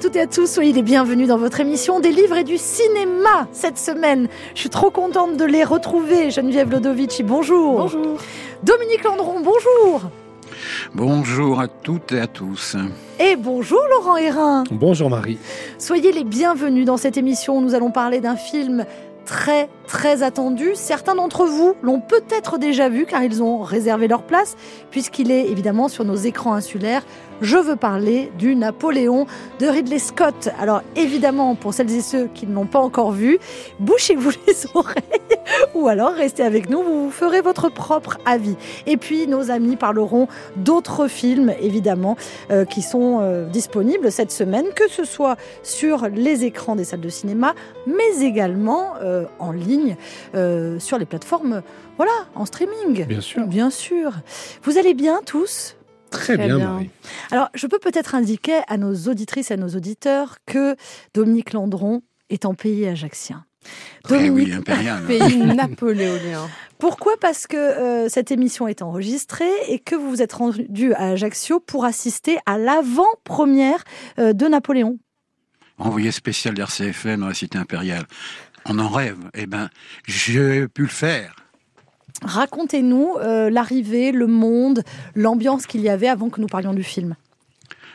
Bonjour à toutes et à tous, soyez les bienvenus dans votre émission des livres et du cinéma cette semaine. Je suis trop contente de les retrouver. Geneviève Lodovici, bonjour. Bonjour. Dominique Landron, bonjour. Bonjour à toutes et à tous. Et bonjour Laurent Hérin. Bonjour Marie. Soyez les bienvenus dans cette émission où nous allons parler d'un film très très attendu. Certains d'entre vous l'ont peut-être déjà vu car ils ont réservé leur place puisqu'il est évidemment sur nos écrans insulaires. Je veux parler du Napoléon de Ridley Scott. Alors évidemment, pour celles et ceux qui ne l'ont pas encore vu, bouchez-vous les oreilles ou alors restez avec nous, vous vous ferez votre propre avis. Et puis nos amis parleront d'autres films évidemment euh, qui sont euh, disponibles cette semaine, que ce soit sur les écrans des salles de cinéma, mais également euh, en ligne sur les plateformes, voilà, en streaming. Bien sûr. Bien sûr. Vous allez bien tous? Très, Très bien, bien. Marie. alors, je peux peut-être indiquer à nos auditrices et à nos auditeurs que Dominique Landron est en pays ajaxien. Eh oui, impérial. Pays napoléonien. Pourquoi? Parce que euh, cette émission est enregistrée et que vous vous êtes rendu à Ajaccio pour assister à l'avant-première euh, de Napoléon. Envoyé spécial d'RCFM dans la cité impériale. On en rêve. Eh ben, j'ai pu le faire. Racontez-nous euh, l'arrivée, le monde, l'ambiance qu'il y avait avant que nous parlions du film.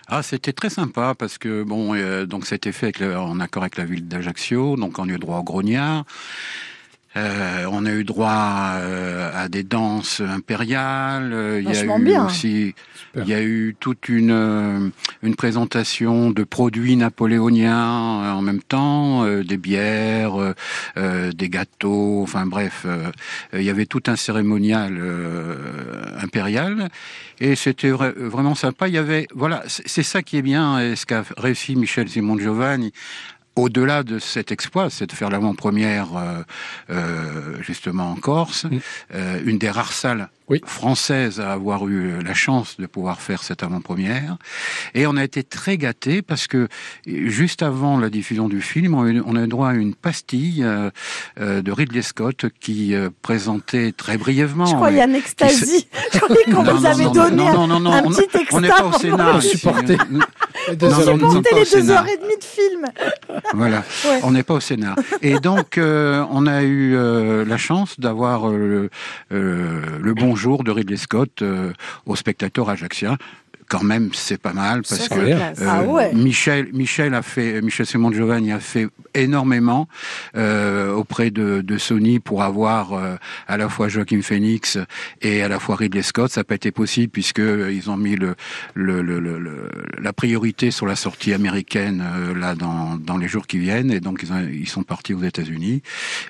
Ah, c'était très sympa parce que bon, euh, donc été fait en accord avec la ville d'Ajaccio, donc on a eu droit au grognard. Euh, on a eu droit euh, à des danses impériales. euh, Il y a eu bien. aussi, Super. il y a eu toute une euh, une présentation de produits napoléoniens euh, en même temps, euh, des bières, euh, euh, des gâteaux, enfin bref, euh, il y avait tout un cérémonial euh, impérial et c'était vra- vraiment sympa. Il y avait, voilà, c'est c'est ça qui est bien, et ce qu'a réussi Michel Simon Giovanni. Au-delà de cet exploit, c'est de faire l'avant-première euh, euh, justement en Corse, Mm. euh, une des rares salles Oui. françaises à avoir eu la chance de pouvoir faire cette avant-première. Et on a été très gâtés parce que juste avant la diffusion du film, on a eu, droit à une pastille euh, euh, de Ridley Scott qui euh, présentait très brièvement. Je croyais une extasie. Je croyais qu'on Non, vous non, avait non, donné non, non, non, non, un on- petit On n'est pas au Sénat. Supporter au les deux heures et demie de film. Voilà, Ouais. on n'est pas au Sénat. Et donc, euh, on a eu euh, la chance d'avoir euh, euh, le bonjour de Ridley Scott euh, aux spectateurs. Quand même, c'est pas mal parce que euh, Ah ouais. Michel, Michel a fait, Michel Simon Giovanni a fait énormément euh, auprès de, de Sony pour avoir euh, à la fois Joaquin Phoenix et à la fois Ridley Scott. Ça n'a pas été possible puisque euh, ils ont mis le, le, le, le- le- la priorité sur la sortie américaine euh, là dans, dans les jours qui viennent et donc ils, ont- ils sont partis aux États-Unis.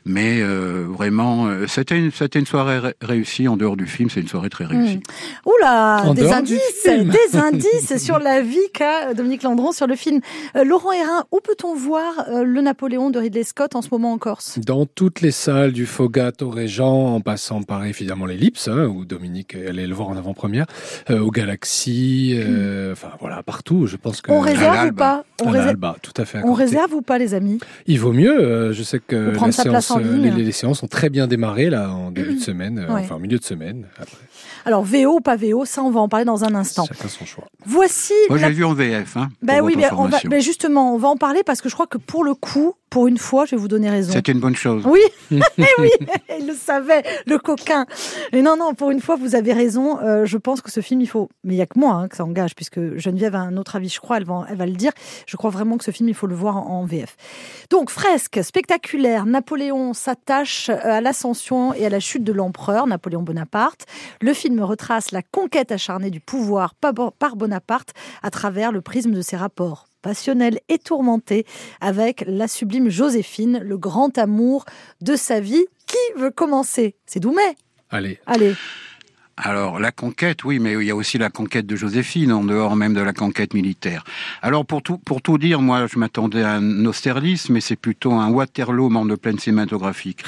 Mais euh, vraiment, euh, c'était une, c'était une soirée ré- réussie en dehors du film. C'est une soirée très réussie. Oula, En des indices. Des indices sur la vie qu'a Dominique Landron sur le film. Euh, Laurent Hérin, où peut-on voir euh, le Napoléon de Ridley Scott en ce moment en Corse? Dans toutes les salles du Fogat au Régent, en passant par évidemment l'Ellipse, hein, où Dominique est allé le voir en avant-première, euh, au Galaxy, euh, enfin voilà, partout. Je pense que On réserve ou pas? On, réserve, tout à fait. à on réserve ou pas, les amis? Il vaut mieux. euh, je sais que la séance, les, les séances ont très bien démarré là en début de semaine, euh, Ouais. enfin en milieu de semaine. Après, Alors, VO ou pas VO, ça, on va en parler dans un instant. chacun son choix. Voici. Moi, la- j'ai vu en VF. Hein, Ben oui, mais on va, information. ben justement, on va en parler parce que je crois que pour le coup, pour une fois, je vais vous donner raison. C'était une bonne chose. Oui, eh oui, il le savait, le coquin. Mais non, non, pour une fois, vous avez raison. Euh, je pense que ce film, il faut. Mais il y a que moi hein, que ça engage, puisque Geneviève a un autre avis, je crois, elle va, elle va le dire. Je crois vraiment que ce film, il faut le voir en, en VF. Donc, fresque spectaculaire. Napoléon s'attache euh, à l'ascension et à la chute de l'empereur, Napoléon Bonaparte. Le film retrace la conquête acharnée du pouvoir par Bo- par Bonaparte à travers le prisme de ses rapports passionnels et tourmentés avec la sublime Joséphine, le grand amour de sa vie. Qui veut commencer? C'est Doumet. Allez, Allez. Alors la conquête, oui, mais il y a aussi la conquête de Joséphine en dehors même de la conquête militaire. Alors pour tout pour tout dire, moi je m'attendais à un Austerlitz, mais c'est plutôt un Waterloo membre de plaine cinématographique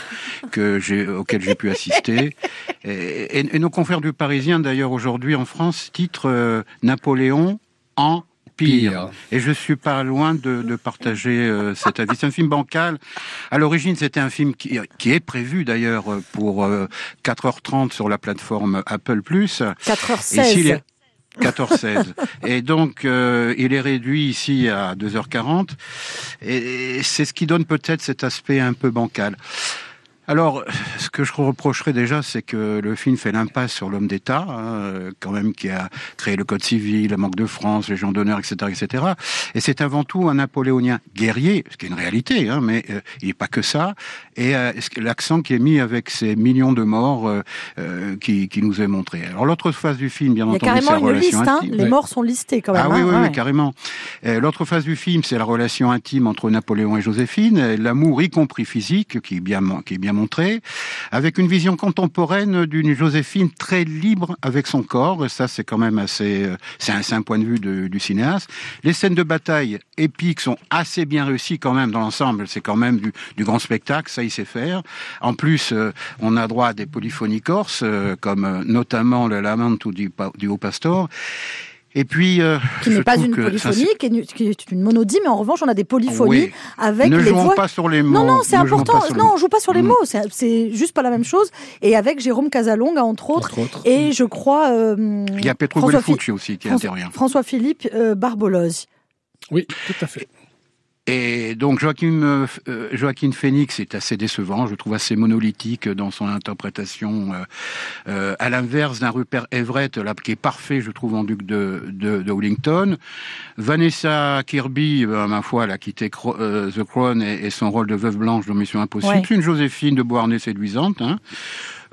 que auquel j'ai pu assister. Et, nos confrères du Parisien d'ailleurs aujourd'hui en France titrent euh, Napoléon en pire. Et je suis pas loin de, de partager euh, cet avis. C'est un film bancal. À l'origine, c'était un film qui, qui est prévu d'ailleurs pour euh, 4h30 sur la plateforme Apple+. Et s'il 4h16. est- 14-16. et donc, euh, il est réduit ici à 2h40. Et c'est ce qui donne peut-être cet aspect un peu bancal. Alors, ce que je reprocherais déjà, c'est que le film fait l'impasse sur l'homme d'État, hein, quand même, qui a créé le Code civil, la Banque de France, les gens d'honneur, etc., etc. Et c'est avant tout un Napoléonien guerrier, ce qui est une réalité, hein, mais euh, il n'est pas que ça. Et euh, l'accent qui est mis avec ces millions de morts euh, qui, qui, nous est montré? Alors l'autre phase du film, bien entendu, c'est la relation liste, hein. Les morts sont listés quand même. Ah oui, oui, oui, carrément. L'autre phase du film, c'est la relation intime entre Napoléon et Joséphine, l'amour, y compris physique, qui est bien, qui est bien montré, avec une vision contemporaine d'une Joséphine très libre avec son corps. Ça, c'est quand même assez, euh, c'est un, un, point de vue du cinéaste. Les scènes de bataille épiques sont assez bien réussies quand même dans l'ensemble. C'est quand même du, grand spectacle, ça il sait faire. En plus, euh, on a droit à des polyphonies corses, euh, comme notamment le Lamento du, du Haut Pastor. Et puis, euh, qui n'est pas une polyphonie, qui, est, une monodie, mais en revanche, on a des polyphonies avec ne les voix. pas sur les mots. Non, non, c'est important. Non, on joue pas sur les mm. mots. C'est juste pas la même chose. Et avec Jérôme Casalonga, entre autres, et je crois. Euh, Il y a Petro Belfucci aussi qui intervient. François Philippe euh, Barbolose. Oui, tout à fait. Et donc Joachim, euh, euh, Joaquin Phoenix est assez décevant, je trouve assez monolithique dans son interprétation, euh, à l'inverse d'un Rupert Everett, là, qui est parfait, je trouve, en duc de, de, de Wellington. Vanessa Kirby, ma foi, elle a quitté The Crown et, son rôle de veuve blanche dans Mission Impossible. C'est une Joséphine de Beauharnais séduisante. Hein.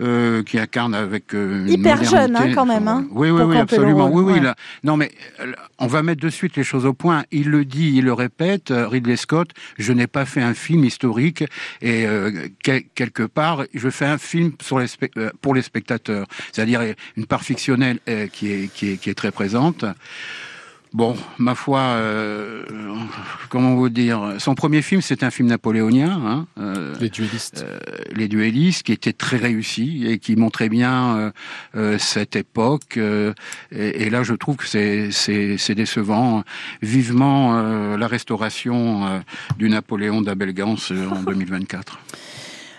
Euh, qui incarne avec euh, hyper jeune hein, quand même. Hein, oui, oui, oui, absolument. oui, oui. Là. Non, mais euh, on va mettre de suite les choses au point. Il le dit, il le répète. Ridley Scott, je n'ai pas fait un film historique et quelque part, je fais un film sur les pour les spectateurs, c'est-à-dire une part fictionnelle qui est qui est qui est très présente. Bon, ma foi, euh, comment vous dire Son premier film, c'est un film napoléonien, hein, euh, Les duellistes. Euh, les duellistes, qui était très réussi et qui montrait bien cette époque. Et, et, là, je trouve que c'est c'est décevant. Vivement la restauration du Napoléon d'Abel Gans en 2024.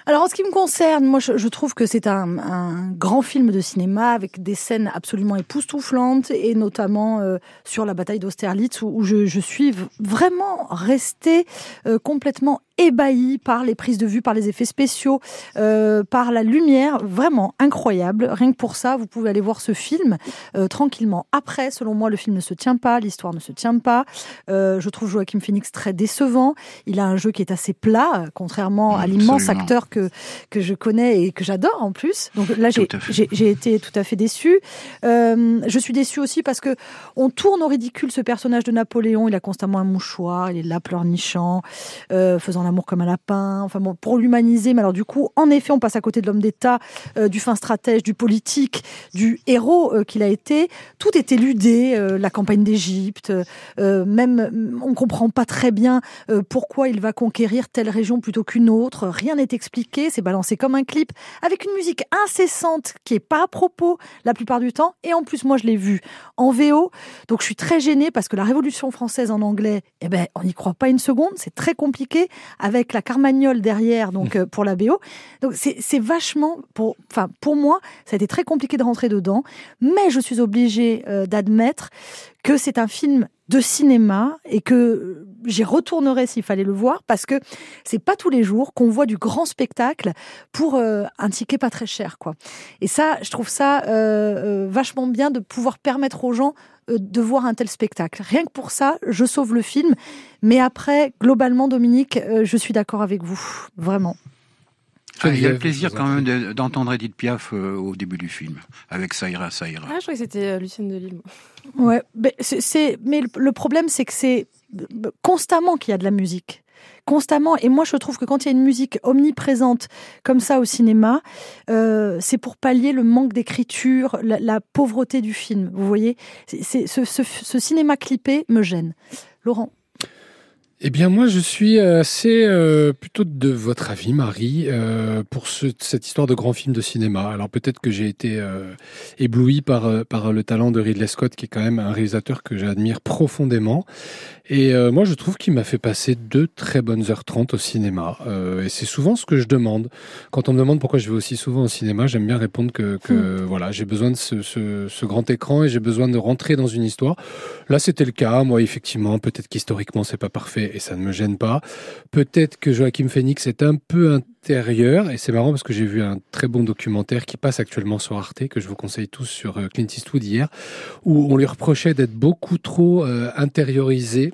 Alors en ce qui me concerne, moi je, trouve que c'est un, grand film de cinéma avec des scènes absolument époustouflantes et notamment euh, sur la bataille d'Austerlitz où, je, je, suis vraiment restée euh, complètement ébahi par les prises de vue, par les effets spéciaux, euh, par la lumière, vraiment incroyable. Rien que pour ça, vous pouvez aller voir ce film euh, tranquillement. Après, selon moi, le film ne se tient pas, l'histoire ne se tient pas. Euh, je trouve Joachim Phoenix très décevant. Il a un jeu qui est assez plat, contrairement à l'immense acteur que que je connais et que j'adore en plus. Donc là, j'ai été tout à fait déçu. Euh, je suis déçu aussi parce que on tourne au ridicule ce personnage de Napoléon. Il a constamment un mouchoir, il est là pleurnichant, faisant l'amour comme un lapin, enfin bon, pour l'humaniser. Mais alors du coup, en effet, on passe à côté de l'homme d'État, euh, du fin stratège, du politique, du héros euh, qu'il a été. Tout est éludé, euh, la campagne d'Égypte, même on comprend pas très bien pourquoi il va conquérir telle région plutôt qu'une autre. Rien n'est expliqué, c'est balancé comme un clip, avec une musique incessante qui est pas à propos la plupart du temps. Et en plus, moi, je l'ai vu en VO, donc je suis très gênée parce que la Révolution française en anglais, eh ben, on n'y croit pas une seconde, c'est très compliqué avec la carmagnole derrière, donc euh, pour la BO. Donc c'est vachement, pour, enfin pour moi, ça a été très compliqué de rentrer dedans, mais je suis obligée euh, d'admettre que c'est un film de cinéma et que j'y retournerai s'il fallait le voir parce que c'est pas tous les jours qu'on voit du grand spectacle pour euh, un ticket pas très cher quoi. Et ça, je trouve ça vachement bien de pouvoir permettre aux gens de voir un tel spectacle. Rien que pour ça, je sauve le film. Mais après, globalement, Dominique, euh, je suis d'accord avec vous, vraiment. Ah, il y a le plaisir quand même d'entendre Edith Piaf euh, au début du film, avec Saïra Saïra. Ah, je crois que c'était Lucienne Delille. Ouais, mais, c'est, mais le problème, c'est que c'est constamment qu'il y a de la musique constamment. Et moi, je trouve que quand il y a une musique omniprésente comme ça au cinéma, euh, c'est pour pallier le manque d'écriture, la, pauvreté du film. Vous voyez, c'est, ce, cinéma clippé me gêne. Laurent. eh bien, moi, je suis assez euh, plutôt de votre avis, Marie, euh, pour ce, cette histoire de grand film de cinéma. Alors peut-être que j'ai été ébloui par, par le talent de Ridley Scott, qui est quand même un réalisateur que j'admire profondément. Et euh, moi, je trouve qu'il m'a fait passer deux très bonnes heures 30 au cinéma. et c'est souvent ce que je demande. Quand on me demande pourquoi je vais aussi souvent au cinéma, j'aime bien répondre que, que voilà, j'ai besoin de ce, ce, ce grand écran et j'ai besoin de rentrer dans une histoire. Là, c'était le cas. Moi, effectivement, peut-être qu'historiquement, c'est pas parfait et ça ne me gêne pas. Peut-être que Joachim Phoenix est un peu et c'est marrant parce que j'ai vu un très bon documentaire qui passe actuellement sur Arte que je vous conseille tous sur euh, Clint Eastwood hier où on lui reprochait d'être beaucoup trop euh, intériorisé.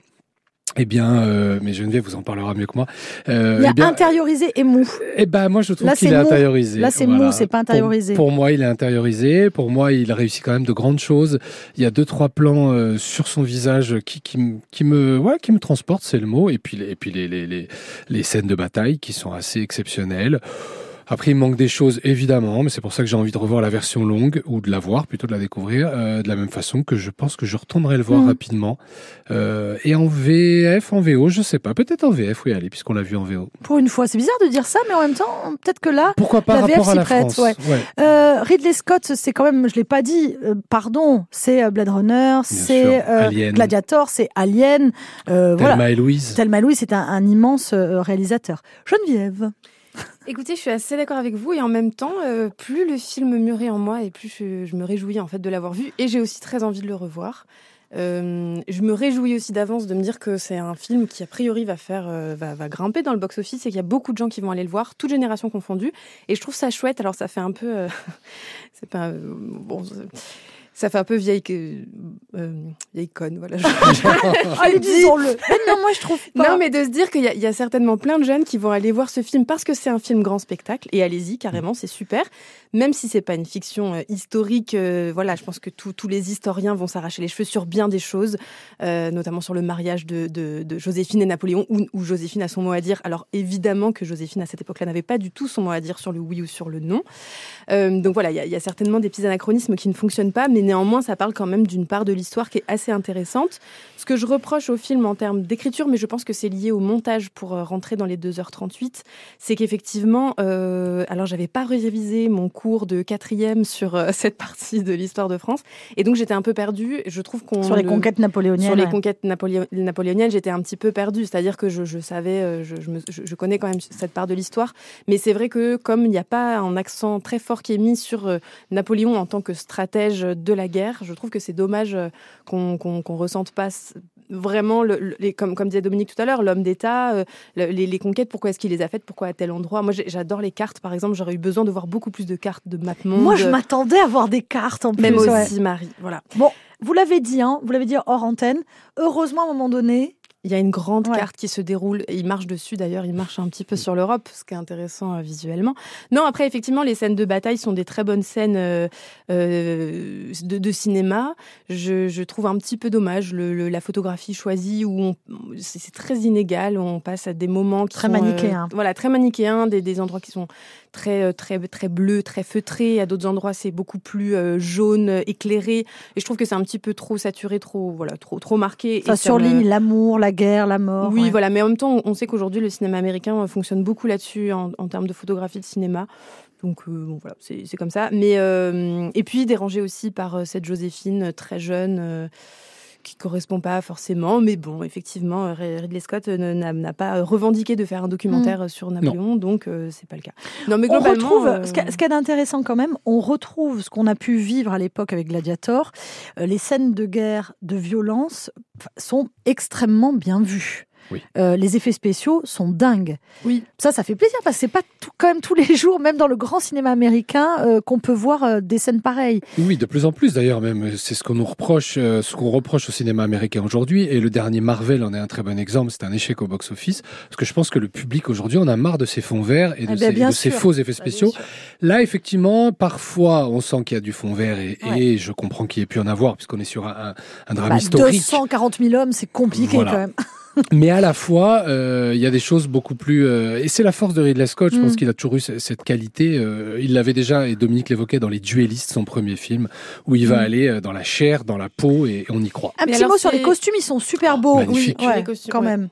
Eh bien, euh, mais Geneviève vous en parlera mieux que moi. Euh, Il y a eh bien, intériorisé et mou. eh ben, moi, je trouve qu'il c'est est mou. intériorisé. Là, c'est Voilà. mou, c'est pas intériorisé. Pour, moi, il est intériorisé. Pour moi, il a réussi quand même de grandes choses. Il y a deux, trois plans euh, sur son visage qui, qui, me- qui me, ouais, qui me transportent, c'est le mot. Et puis, et puis les, les, les, les scènes de bataille qui sont assez exceptionnelles. Après, il manque des choses, évidemment, mais c'est pour ça que j'ai envie de revoir la version longue, ou de la voir, plutôt de la découvrir, euh, de la même façon que je pense que je retournerai le voir Mhm. rapidement. Euh, et en VF, en VO, je sais pas. Peut-être en VF, oui, allez, puisqu'on l'a vu en VO. Pour une fois, c'est bizarre de dire ça, mais en même temps, peut-être que là, Pourquoi pas La VF s'y prête, ouais. Euh, Ridley Scott, c'est quand même, je l'ai pas dit, pardon, c'est Blade Runner, c'est. Gladiator, c'est Alien, Thelma voilà. et Louise. Thelma Louis, c'est un, un immense réalisateur. Geneviève, Écoutez, je suis assez d'accord avec vous et en même temps, euh, plus le film mûrit en moi et plus je, me réjouis en fait de l'avoir vu et j'ai aussi très envie de le revoir. Euh, je me réjouis aussi d'avance de me dire que c'est un film qui a priori va faire euh, va, grimper dans le box office et qu'il y a beaucoup de gens qui vont aller le voir, toutes générations confondues et je trouve ça chouette. Alors ça fait un peu c'est pas bon ça fait un peu vieille euh, vieille conne voilà. Je- allez, dis- disons-le. Non, moi je trouve pas. non, mais de se dire qu'il y, a- il y a certainement plein de jeunes qui vont aller voir ce film parce que c'est un film grand spectacle. Et allez-y, carrément, c'est super. Même si c'est pas une fiction euh, historique, euh, voilà, je pense que tous tous les historiens vont s'arracher les cheveux sur bien des choses, euh, notamment sur le mariage de, de- de Joséphine et Napoléon, où, où Joséphine a son mot à dire. Alors évidemment que Joséphine à cette époque-là n'avait pas du tout son mot à dire sur le oui ou sur le non. Euh, donc voilà, il y, y a certainement des petits anachronismes qui ne fonctionnent pas, mais néanmoins, ça parle quand même d'une part de l'histoire qui est assez intéressante. Ce que je reproche au film en termes d'écriture, mais je pense que c'est lié au montage pour euh, rentrer dans les 2h38, c'est qu'effectivement, euh, alors j'avais pas révisé mon cours de quatrième sur euh, cette partie de l'histoire de France, et donc j'étais un peu perdue. Je trouve qu'on sur les le- conquêtes napoléoniennes. sur les ouais. conquêtes napoléo- napoléoniennes, j'étais un petit peu perdue. C'est-à-dire que je, je savais, euh, je, je, me- je- je connais quand même cette part de l'histoire. Mais c'est vrai que comme il n'y a pas un accent très fort qui est mis sur Napoléon en tant que stratège de la guerre, je trouve que c'est dommage euh, qu'on ressente pas vraiment, le, le- les, comme, comme disait Dominique tout à l'heure, l'homme d'État, euh, le- les, les conquêtes, pourquoi est-ce qu'il les a faites, pourquoi à tel endroit. Moi, j'adore les cartes, par exemple. J'aurais eu besoin de voir beaucoup plus de cartes de map monde. Moi, je m'attendais à voir des cartes en plus. Même ouais. aussi, Marie. Voilà. Vous l'avez dit, hein, vous l'avez dit hors antenne. Heureusement, à un moment donné, Il y a une grande Ouais. carte qui se déroule. Et il marche dessus d'ailleurs, il marche un petit peu sur l'Europe, ce qui est intéressant euh, visuellement. Non, après, effectivement, les scènes de bataille sont des très bonnes scènes euh, euh, de, de cinéma. Je, je trouve un petit peu dommage le, le- la photographie choisie où c'est très inégal. On passe à des moments qui Très sont, manichéens. voilà, très manichéens, des, des endroits qui sont très euh, très très bleus, très feutrés. À d'autres endroits, c'est beaucoup plus euh, jaune, euh, éclairé. Et je trouve que c'est un petit peu trop saturé, trop voilà, trop trop marqué. Et ça me- surligne l'amour, la guerre, la mort. oui, ouais. voilà, mais en même temps, on sait qu'aujourd'hui, le cinéma américain fonctionne beaucoup là-dessus en, en termes de photographie de cinéma. Donc, euh, bon, voilà, c'est comme ça. Mais, euh, et puis, dérangé aussi par cette Joséphine très jeune. Euh, qui correspond pas forcément, mais bon, effectivement, euh, Ridley Scott euh, n'a pas revendiqué de faire un documentaire euh, sur Napoléon, donc euh, c'est pas le cas. Non, mais On retrouve, euh, ce qu'il y a- d'intéressant quand même, on retrouve ce qu'on a pu vivre à l'époque avec Gladiator. Euh, les scènes de guerre, de violence sont extrêmement bien vues. Oui. Euh, les effets spéciaux sont dingues. Oui. Ça, ça fait plaisir parce que c'est pas tout, quand même tous les jours, même dans le grand cinéma américain, euh, qu'on peut voir euh, des scènes pareilles. Oui, de plus en plus d'ailleurs même. C'est ce qu'on nous reproche, euh, ce qu'on reproche au cinéma américain aujourd'hui. Et le dernier Marvel en est un très bon exemple. C'est un échec au box-office parce que je pense que le public aujourd'hui en a marre de ces fonds verts et de, Eh ben, ces, bien de ces sûr. faux effets bien spéciaux. Là, effectivement, parfois, on sent qu'il y a du fond vert et, Ouais. et je comprends qu'il y ait pu en avoir puisqu'on est sur un, un- un drame Bah, historique. 240 000 hommes, c'est compliqué Voilà. quand même. mais à la fois, euh, il y a des choses beaucoup plus. euh, et c'est la force de Ridley Scott. Je Mm. pense qu'il a toujours eu ce- cette qualité. euh, il l'avait déjà, et Dominique l'évoquait dans Les Duellistes, son premier film, où il va Mm. aller euh, dans la chair, dans la peau, et on y croit. Un Mais petit mot sur les costumes, ils sont super beaux. magnifique. Oui, ouais, Les costumes, quand ouais. même.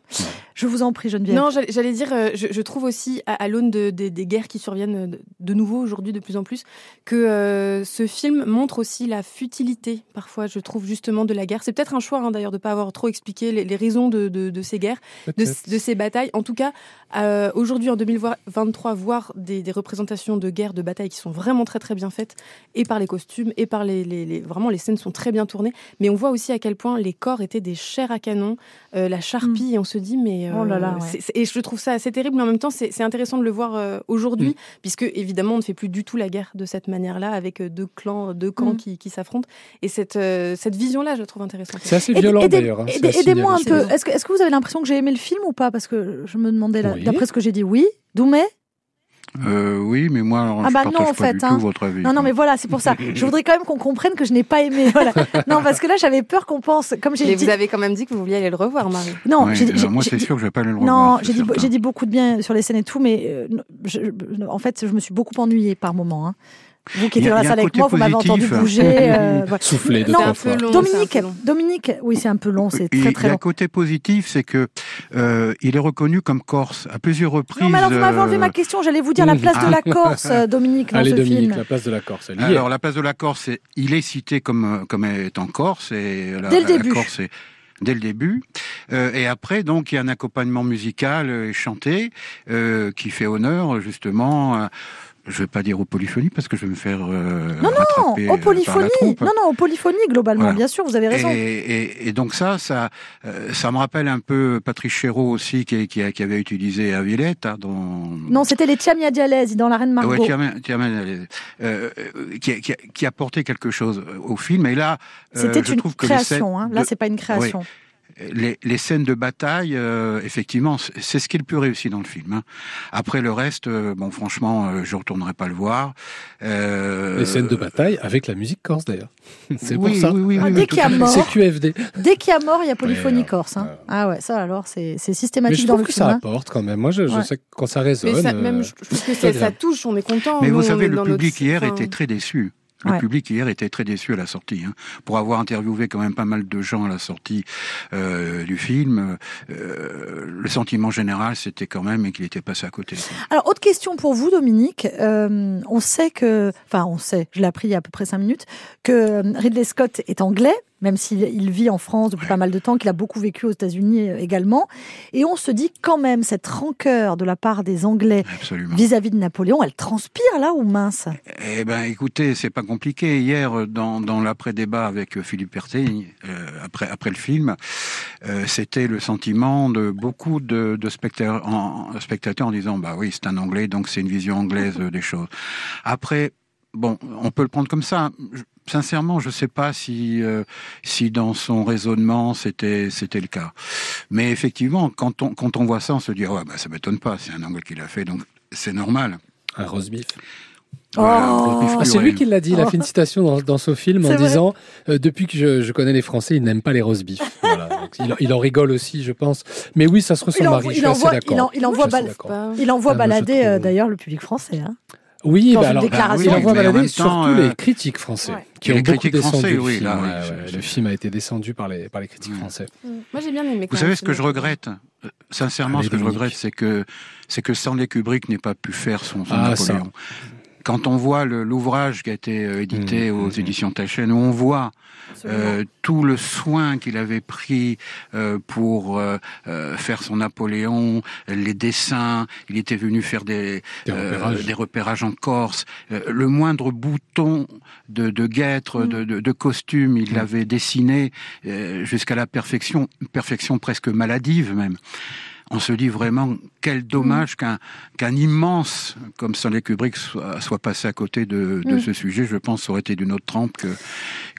Je vous en prie, Geneviève. Non, j'allais dire, je, je trouve aussi, à, à l'aune de- des- des guerres qui surviennent de, de nouveau aujourd'hui de plus en plus, que euh, ce film montre aussi la futilité, parfois, je trouve, justement, de la guerre. C'est peut-être un choix, hein, d'ailleurs, de ne pas avoir trop expliqué les, les raisons de, de- de ces guerres, de, ces batailles. En tout cas, euh, aujourd'hui, en 2023, voir des, des représentations de guerre, de batailles qui sont vraiment très, très bien faites, et par les costumes, et par les, les- les- Vraiment, les scènes sont très bien tournées. Mais on voit aussi à quel point les corps étaient des chairs à canon, euh, la charpie, et on se dit, mais... Oh là là, euh, et je trouve ça assez terrible, mais en même temps, c'est intéressant de le voir euh, aujourd'hui, puisque évidemment, on ne fait plus du tout la guerre de cette manière-là, avec euh, deux clans, deux camps Mm. qui, qui s'affrontent. Et cette, euh, cette vision-là, je la trouve intéressante. C'est assez violent d'ailleurs. hein, Aidez-moi un peu. Est-ce que, est-ce que vous avez l'impression que j'ai aimé le film ou pas? Parce que je me demandais, là, Oui. d'après ce que j'ai dit, oui. Doumé? Euh, oui, mais moi, alors, Ah je bah partage non, en pas fait, du hein. tout votre avis. Non, non, mais voilà, c'est pour ça. Je voudrais quand même qu'on comprenne que je n'ai pas aimé. Voilà. Non, parce que là, j'avais peur qu'on pense, comme j'ai Mais dit. vous avez quand même dit que vous vouliez aller le revoir, Marie. Non, Ouais, dit- j'ai- moi, c'est sûr que je vais pas aller le revoir. Non, j'ai dit, certain. j'ai dit beaucoup de bien sur les scènes et tout, mais euh, je- je- en fait, je me suis beaucoup ennuyée par moment. hein. Vous qui Il y étiez a- dans la il salle un avec côté moi, vous m'avez entendu positif. bouger. euh, voilà. Souffler deux, Non, un peu long. Dominique, c'est un peu long. Dominique, oui, c'est un peu long, c'est Il très il très y a un long. côté positif, c'est que euh, il est reconnu comme Corse à plusieurs reprises. Non, mais alors vous m'avez enlevé euh, ma question. J'allais vous dire la place de la Corse, euh, Dominique, dans Allez, ce Dominique, film. la place de la Corse, elle y est. Alors la place de la Corse, il est cité comme comme étant Corse et la, Dès le la début. Corse est dès le début. Euh, et après, donc, il y a un accompagnement musical et chanté euh, qui fait honneur justement. Euh, je vais pas dire aux polyphonies parce que je vais me faire euh, Non, rattraper, Non, euh, aux par la polyphonies. troupe. Non, non, aux polyphonies, globalement, Voilà. bien sûr, vous avez raison. Et, et- et donc ça, ça, euh, ça me rappelle un peu Patrice Chéreau aussi qui, qui, a- qui avait utilisé à Villette hein, dans. Non, c'était les Tiamia Dialèse dans la Reine Ah Margot. ouais, Tiamen- Tiamen, euh, euh, qui, a- qui, qui a apporté quelque chose au film. Et là, euh, C'était je une trouve que scènes création. Hein. Là, c'est pas une création. Les, les scènes de bataille, euh, effectivement, c'est ce qui est le plus réussi dans le film. hein. Après le reste, euh, bon, franchement, euh, je retournerai pas le voir. Euh, Les scènes de bataille avec la musique corse d'ailleurs. C'est pour ça. Oui, oui, Ah, oui, dès qu'il y a mort. C'est QFD. Dès qu'il y a mort, il y a polyphonie Ouais, corse. Hein. ouais. Ah ouais, ça alors, c'est c'est Mais systématique je dans trouve le que film. ça hein. apporte quand même. Moi, je, je Ouais. sais que quand ça résonne. Mais ça, euh, même, je je trouve que ça, touche, on est content. Mais nous, vous savez, le public notre- hier était très déçu. Le Ouais. public hier était très déçu à la sortie. Hein. Pour avoir interviewé quand même pas mal de gens à la sortie euh, du film, euh, le sentiment général, c'était quand même qu'il était passé à côté. Alors, autre question pour vous, Dominique. Euh, on sait que, enfin, on sait, je l'ai appris il y a à peu près cinq minutes, que euh, Ridley Scott est anglais, même s'il il vit en France depuis pas mal de temps, qu'il a beaucoup vécu aux États-Unis euh, également. Et on se dit quand même, cette rancœur de la part des Anglais vis-à-vis de Napoléon, elle transpire là ou mince? Eh ben, écoutez, c'est pas compliqué. Hier, dans, dans l'après-débat avec Philippe Pertet, euh, après, après le film, euh, c'était le sentiment de beaucoup de, de spectateurs, en, spectateurs en disant, bah oui, c'est un Anglais, donc c'est une vision anglaise des choses. Après, bon, on peut le prendre comme ça. Je- Sincèrement, je sais pas si euh, si dans son raisonnement c'était c'était le cas. Mais effectivement, quand on quand on voit ça, on se dit ouais, bah ça m'étonne pas, c'est un Anglais qui l'a fait, donc c'est normal. Un roast beef. Voilà, Oh. Ah, c'est lui qui l'a dit. Il a fait une citation dans, dans ce film en disant euh, Depuis que je, je connais les Français, ils n'aiment pas les roast beef. Voilà. Donc, il, il en rigole aussi, je pense. Mais oui, ça se ressent, Il envoie- Marie. Je il suis assez envoie- d'accord. il en- il envoie Ah, balader trouve- euh, d'ailleurs le public français. hein. Oui, Dans bah une alors, il envoie balader surtout euh, les critiques français, Ouais. qui Et ont les beaucoup critiques descendu français, le oui, film. là, oui, Ouais, c'est- ouais, c'est- le film a été descendu par les, par les critiques Ouais. français. Moi, j'ai bien aimé. quand Vous savez même ce que je regrette? Euh, Sincèrement, Allez, ce que je regrette, c'est que c'est que Stanley Kubrick n'ait pas pu faire son, son Ah, ça. Quand on voit le- l'ouvrage qui a été euh, édité Mmh, aux mmh, éditions Taschen, où on voit euh, tout le soin qu'il avait pris euh, pour euh, euh, faire son Napoléon, les dessins, il était venu faire des, Des euh, repérages. des repérages en Corse, Euh, le moindre bouton de, de guêtre, de, de, de costume, il l'avait dessiné euh, jusqu'à la perfection, perfection presque maladive même. On se dit vraiment quel dommage qu'un qu'un immense comme Stanley Kubrick soit, soit passé à côté de, de Mm. ce sujet. Je pense ça aurait été d'une autre trempe que,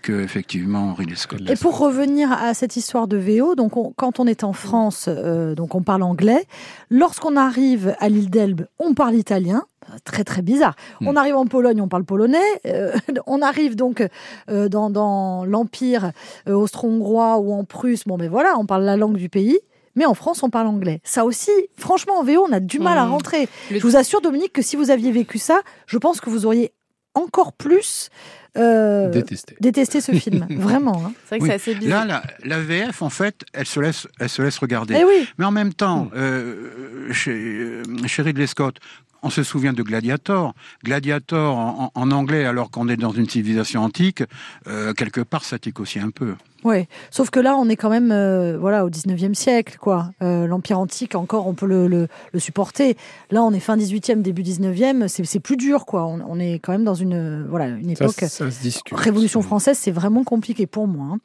que effectivement Ridley Scott. Et pour revenir à cette histoire de VO, donc on- quand on est en France, euh, donc on parle anglais. Lorsqu'on arrive à l'île d'Elbe, on parle italien. Très très bizarre. Mm. On arrive en Pologne, on parle polonais. Euh, on arrive donc euh, dans, dans l'empire euh, austro-hongrois ou en Prusse. Bon, mais voilà, on parle la langue du pays. Mais en France, on parle anglais. Ça aussi, franchement, en VO, on a du mal à Mmh. rentrer. Le- Je vous assure, Dominique, que si vous aviez vécu ça, je pense que vous auriez encore plus euh, Détesté. détesté ce film. Vraiment. hein. C'est vrai que Oui. c'est assez bizarre. Là, la, la VF, en fait, elle se laisse, elle se laisse regarder. Eh oui. Mais en même temps, euh, chez, euh, chez Ridley Scott, on se souvient de Gladiator. Gladiator en, anglais, alors qu'on est dans une civilisation antique, euh, quelque part, ça tique aussi un peu. Ouais. Sauf que là, on est quand même euh, voilà, au 19e siècle. quoi. Euh, L'Empire antique, encore, on peut le, le- le supporter. Là, on est fin 18e, début 19e. C'est c'est plus dur. quoi. On, on est quand même dans une, voilà, une Ça, époque. ça se discute. Révolution française, c'est vraiment compliqué pour moi. hein.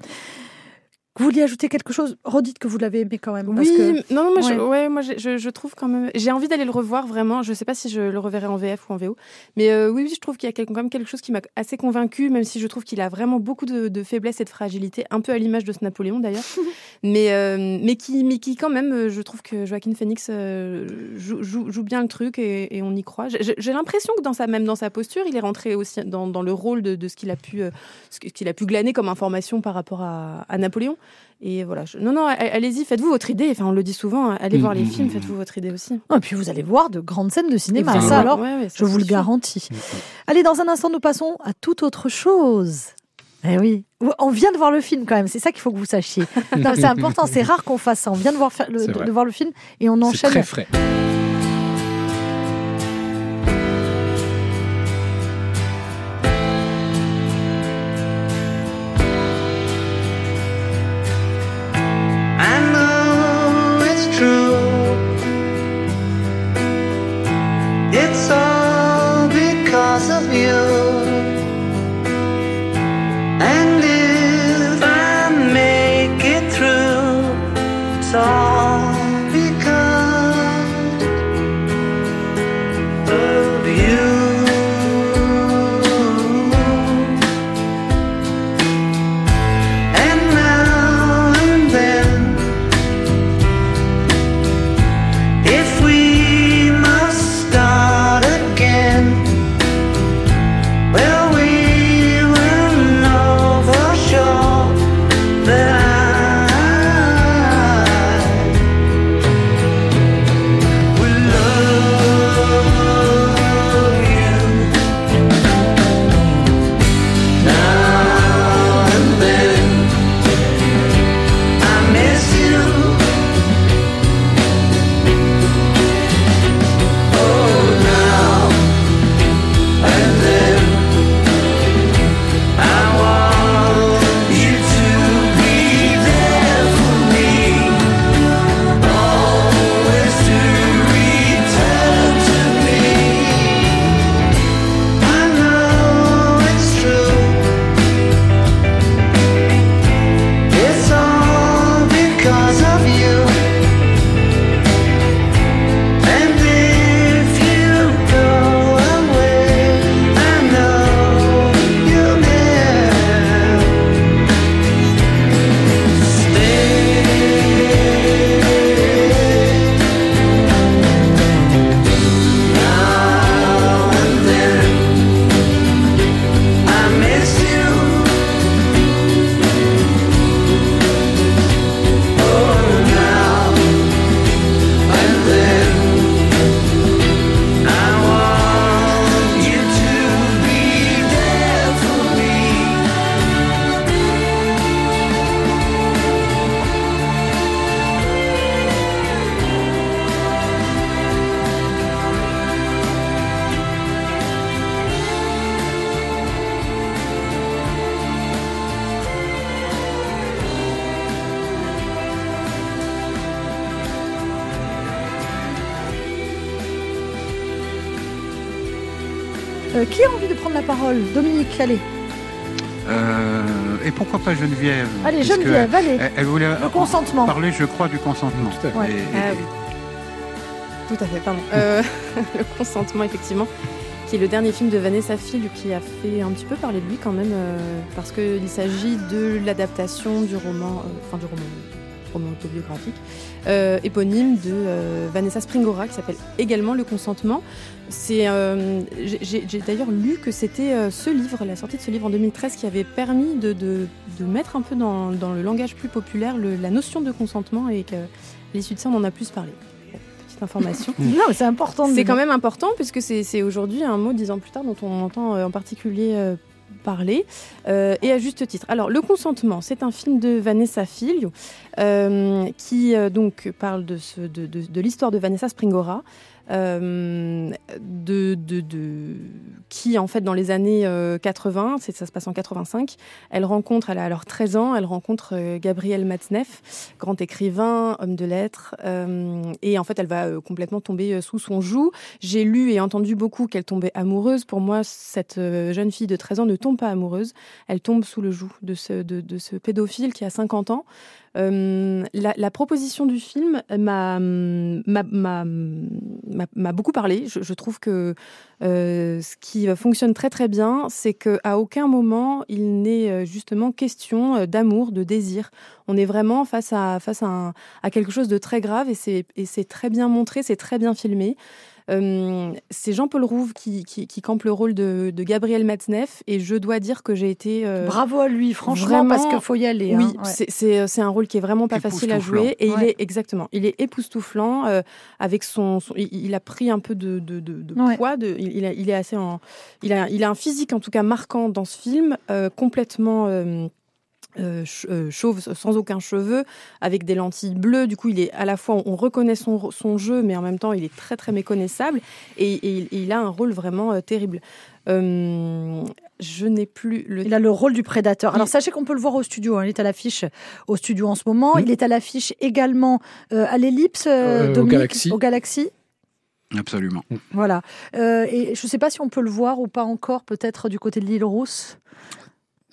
Vous vouliez ajouter quelque chose? Redites que vous l'avez aimé quand même. parce Oui, que- non, non, moi, je, Ouais. moi je, trouve quand même. J'ai envie d'aller le revoir vraiment. Je sais pas si je le reverrai en VF ou en VO, mais euh, oui, oui, je trouve qu'il y a quand même quelque chose qui m'a assez convaincu, même si je trouve qu'il a vraiment beaucoup de, de faiblesses et de fragilité, un peu à l'image de ce Napoléon d'ailleurs, mais euh, mais qui, mais qui quand même, euh, je trouve que Joaquin Phoenix euh, joue, joue- joue bien le truc et, et on y croit. J'ai l'impression que dans sa même dans sa posture, il est rentré aussi dans, dans le rôle de, de ce qu'il a pu ce qu'il a pu glaner comme information par rapport à, à Napoléon. Et voilà. je- Non, non, allez-y, faites-vous votre idée. Enfin, on le dit souvent, hein, allez Mm, voir les mm, films, mm, faites-vous votre idée aussi. Et puis vous allez voir de grandes scènes de cinéma. Ça, alors, ouais, ouais, ça, je vous c'est le garantis. Allez, dans un instant, nous passons à toute autre chose. Eh oui, on vient de voir le film quand même. C'est ça qu'il faut que vous sachiez. C'est important. C'est rare qu'on fasse ça. On vient de voir, faire le- C'est de, de voir le film et on C'est enchaîne. très frais. Geneviève Allez. Elle, elle voulait Le consentement. parler, je crois, du consentement. Tout à fait. Ouais. Et- et- Ah oui. Tout à fait, pardon. Euh, le consentement, effectivement, qui est le dernier film de Vanessa Phil qui a fait un petit peu parler de lui quand même, euh, parce qu'il s'agit de l'adaptation du roman, euh, enfin du roman, roman autobiographique, euh, éponyme de euh, Vanessa Springora, qui s'appelle également Le consentement. C'est, euh, j'ai- d'ailleurs lu que c'était euh, ce livre, la sortie de ce livre en 2013, qui avait permis de, de- de mettre un peu dans, dans le langage plus populaire le- la notion de consentement et qu'à l'issue de ça, on en a plus parlé. Petite information. Non, c'est important. C'est quand même important puisque c'est aujourd'hui un mot dix ans plus tard dont on entend euh, en particulier euh, parler euh, et à juste titre. Alors le consentement, c'est un film de Vanessa Filio euh, qui euh, donc parle de, ce- de, de- de l'histoire de Vanessa Springora. Euh, de, de, de- qui en fait dans les années euh, 80, c'est- ça se passe en 85, elle rencontre, elle a alors 13 ans, elle rencontre euh, Gabriel Matzneff, grand écrivain, homme de lettres, euh, et en fait elle va euh, complètement tomber euh, sous son joug. J'ai lu et entendu beaucoup qu'elle tombait amoureuse. Pour moi, cette euh, jeune fille de 13 ans ne tombe pas amoureuse, elle tombe sous le joug de ce, de, de ce pédophile qui a 50 ans. Euh, la, proposition du film m'a beaucoup parlé. Je, trouve que euh, ce qui fonctionne très très bien, c'est qu'à aucun moment il n'est euh, justement question d'amour, de désir. On est vraiment face à, face à, quelque chose de très grave et c'est très bien montré, c'est très bien filmé. Euh, c'est Jean-Paul Rouve qui, qui, qui campe le rôle de, de Gabriel Matzneff et je dois dire que j'ai été euh, Bravo à lui, franchement, vraiment- parce qu'il faut y aller. oui, hein, ouais. c'est- un rôle qui est vraiment pas facile à jouer et il est exactement, il est époustouflant euh, avec son, son- il, il a pris un peu de, poids, de, il, il a- il est assez en, il a, il a un physique en tout cas marquant dans ce film, complètement. Euh, euh, ch- chauve sans aucun cheveu avec des lentilles bleues du coup il est à la fois on reconnaît son, son jeu mais en même temps il est très très méconnaissable et, et il- et il a un rôle vraiment euh, terrible Euh, je n'ai plus le Il a le rôle du prédateur. Alors Il- sachez qu'on peut le voir au studio. hein. Il est à l'affiche au studio en ce moment. Mm. Il est à l'affiche également euh, à l'ellipse euh, Euh, au Dominique, Galaxy. Au Galaxy. Absolument. Voilà. Euh, et je ne sais pas si on peut le voir ou pas encore, peut-être du côté de l'île Rousse.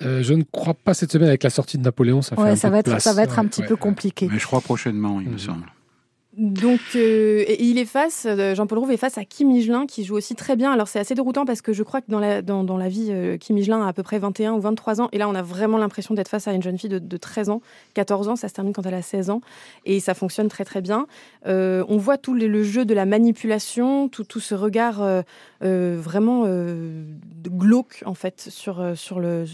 Euh, je ne crois pas cette semaine avec la sortie de Napoléon. Ça, fait Ouais, un ça peu va de être, place. ça va être un Ouais, petit ouais, peu compliqué. Mais je crois prochainement, il me Mhm. semble. Donc, euh, et il est face, euh, Jean-Paul Rouve est face à Kim Higelin qui joue aussi très bien. Alors, c'est assez déroutant parce que je crois que dans la, dans, dans la vie, euh, Kim Higelin a à peu près 21 ou 23 ans. Et là, on a vraiment l'impression d'être face à une jeune fille de, de 13 ans, 14 ans. Ça se termine quand elle a 16 ans. Et ça fonctionne très, très bien. Euh, on voit tout le, le jeu de la manipulation, tout, tout ce regard vraiment euh, glauque, en fait, sur, euh, sur le,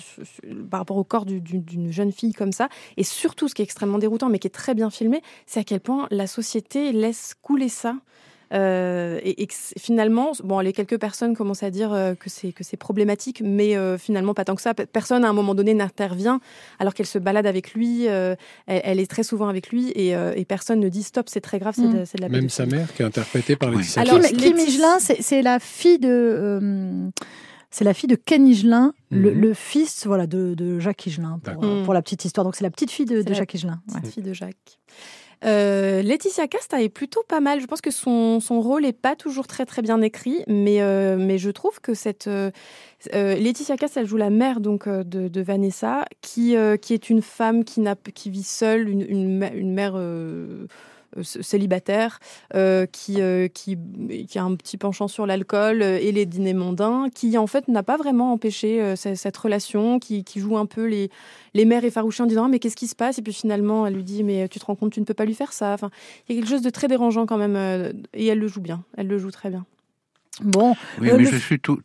par rapport au corps du- du- d'une jeune fille comme ça. Et surtout, ce qui est extrêmement déroutant, mais qui est très bien filmé, c'est à quel point la société laisse couler ça. Euh, et, finalement, bon, les quelques personnes commencent à dire euh, que c'est que c'est problématique, mais euh, finalement pas tant que ça. Pe- Personne à un moment donné n'intervient alors qu'elle se balade avec lui. euh, elle, elle est très souvent avec lui et, euh, et personne ne dit stop, c'est très grave, c'est Mm. de, c'est de la Même sa mère qui est interprétée par Oui. Laetitia Alors, Kim, Higelin, c'est la fille de. euh, c'est la fille de Ken Higelin, le, Mhm. le fils voilà, de, de Jacques Higelin, pour, euh, la petite histoire. Donc c'est la petite fille de, C'est de la Jacques Higelin. ouais. petite fille de Jacques. Euh, Laetitia Casta est plutôt pas mal. Je pense que son, son rôle est pas toujours très très bien écrit, mais, euh, mais je trouve que cette euh, Laetitia Casta, elle joue la mère donc de, Vanessa, qui, qui est une femme qui, qui vit seule, une, une, mère célibataire, euh, qui, euh, qui, qui a un petit penchant sur l'alcool euh, et les dîners mondains, qui en fait n'a pas vraiment empêché euh, cette, relation, qui, qui joue un peu les, les mères effarouchées en disant Ah, mais qu'est-ce qui se passe? Et puis finalement, elle lui dit mais tu te rends compte, tu ne peux pas lui faire ça. Enfin, il y a quelque chose de très dérangeant quand même, euh, et elle le joue bien. Elle le joue très bien. Bon, Oui, Euh, mais le- je suis tout.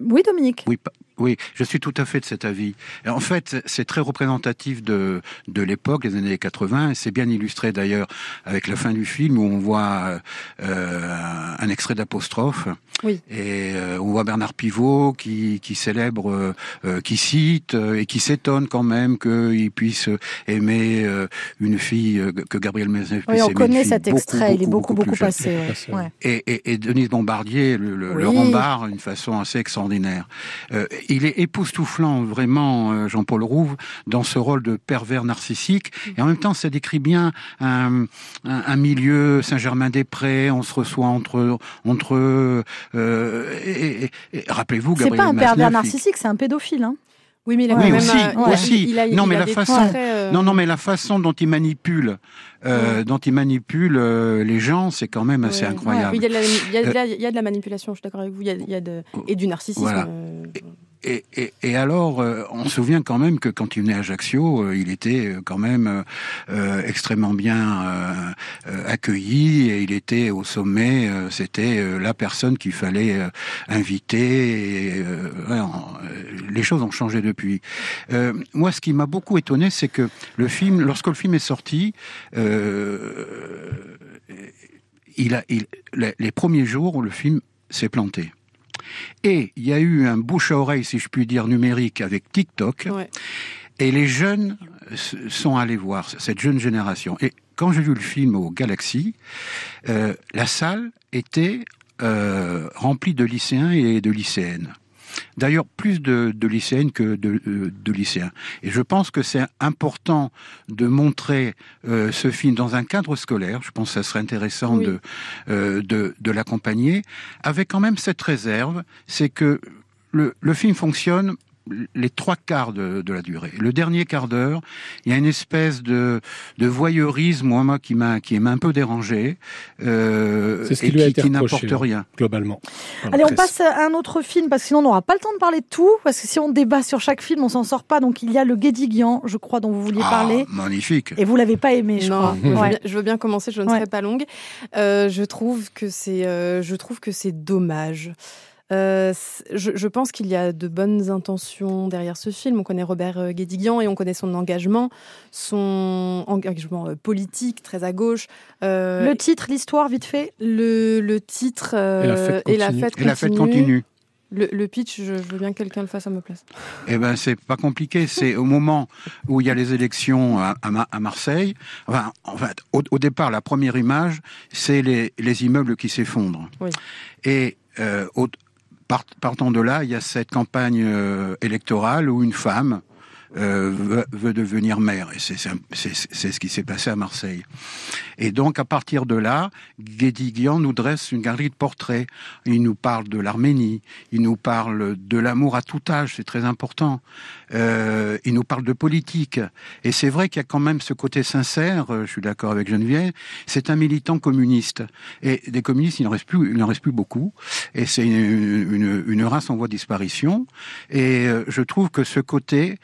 oui, Dominique. Oui, oui, je suis tout à fait de cet avis. Et en fait, c'est très représentatif de, de l'époque, les années 80, et c'est bien illustré d'ailleurs avec la fin du film où on voit euh, un extrait d'apostrophe. Oui. Et euh, on voit Bernard Pivot qui, qui célèbre, euh, qui cite et qui s'étonne quand même qu'il puisse aimer une fille que Gabriel Maisonneuve Oui, puisse on connaît cet beaucoup, extrait. il est beaucoup, beaucoup, passé. ouais. Et, et, et Denise Bombardier le, le, le Oui. rembarre d'une façon assez extraordinaire. Il est époustouflant, vraiment, euh, Jean-Paul Rouve, dans ce rôle de pervers narcissique. Et en même temps, ça décrit bien un, un, un milieu Saint-Germain-des-Prés. On se reçoit entre entre eux. Euh, et, et- et rappelez-vous, C'est Gabriel pas un pervers il- narcissique, c'est un pédophile. Hein. Oui, mais il a Oui, quand même. aussi, euh, il a- aussi. il a- il Non, mais a la façon- euh, Non, non, mais la façon dont il manipule, euh, dont il manipule euh, les gens, c'est quand même assez ouais. incroyable. Oui, il y, a de la, il y a de manipulation, je suis d'accord avec vous. Il y a, il y a de, et du narcissisme. Voilà. euh, et, et, et alors, euh, on se souvient quand même que quand il venait à Ajaccio, euh, il était euh, quand même euh, euh, extrêmement bien euh, accueilli et il était au sommet. C'était la personne qu'il fallait inviter. Et, les choses ont changé depuis. Moi, ce qui m'a beaucoup étonné, c'est que le film, lorsque le film est sorti, il a, il, les, premiers jours le film s'est planté. Et il y a eu un bouche à oreille, si je puis dire, numérique avec TikTok. Ouais. Et les jeunes sont allés voir, cette jeune génération. Et quand j'ai vu le film au Galaxy, euh, la salle était euh, remplie de lycéens et de lycéennes. D'ailleurs, plus de, de lycéennes que de, euh, de lycéens. Et je pense que c'est important de montrer euh, ce film dans un cadre scolaire. Je pense que ça serait intéressant Oui. de, euh, de, de l'accompagner, avec quand même cette réserve, c'est que le, le film fonctionne les trois quarts de, de la durée. Le dernier quart d'heure, il y a une espèce de, de voyeurisme, moi, qui m'a qui m'a un peu dérangé, euh, C'est ce qui et lui a qui, été qui reproché, n'apporte rien. globalement. Allez, on passe à un autre film parce que sinon on n'aura pas le temps de parler de tout. Parce que si on débat sur chaque film, on s'en sort pas. Donc il y a le Guédiguian, je crois, dont vous vouliez Ah, parler. magnifique. Et vous l'avez pas aimé, je non, crois. je, veux Ouais. bien, je veux bien commencer, je ne Ouais. serai pas longue. Euh, je trouve que c'est, euh, je trouve que c'est dommage. Euh, je, je pense qu'il y a de bonnes intentions derrière ce film. On connaît Robert euh, Guédiguian et on connaît son engagement, son engagement euh, politique très à gauche. Euh, Le titre, l'histoire, vite fait? le, le titre euh, Et la fête et la continue. fête Et la fête continue. Le, le pitch, je, je veux bien que quelqu'un le fasse à ma place. Eh ben, c'est pas compliqué. C'est au moment où il y a les élections à, à Ma- à Marseille. Enfin, en fait, au, au départ, la première image, c'est les, les immeubles qui s'effondrent. Oui. Et euh, au- partant de là, il y a cette campagne euh, électorale où une femme euh, veut, devenir mère. Et c'est ce qui s'est passé à Marseille. Et donc, à partir de là, Guédiguian nous dresse une galerie de portraits. Il nous parle de l'Arménie, il nous parle de l'amour à tout âge, c'est très important. Euh, il nous parle de politique. Et c'est vrai qu'il y a quand même ce côté sincère, euh, je suis d'accord avec Geneviève, c'est un militant communiste. Et des communistes, il n'en reste plus, reste plus beaucoup. Et c'est une, une, race en voie de disparition. Et euh, je trouve que ce c'est-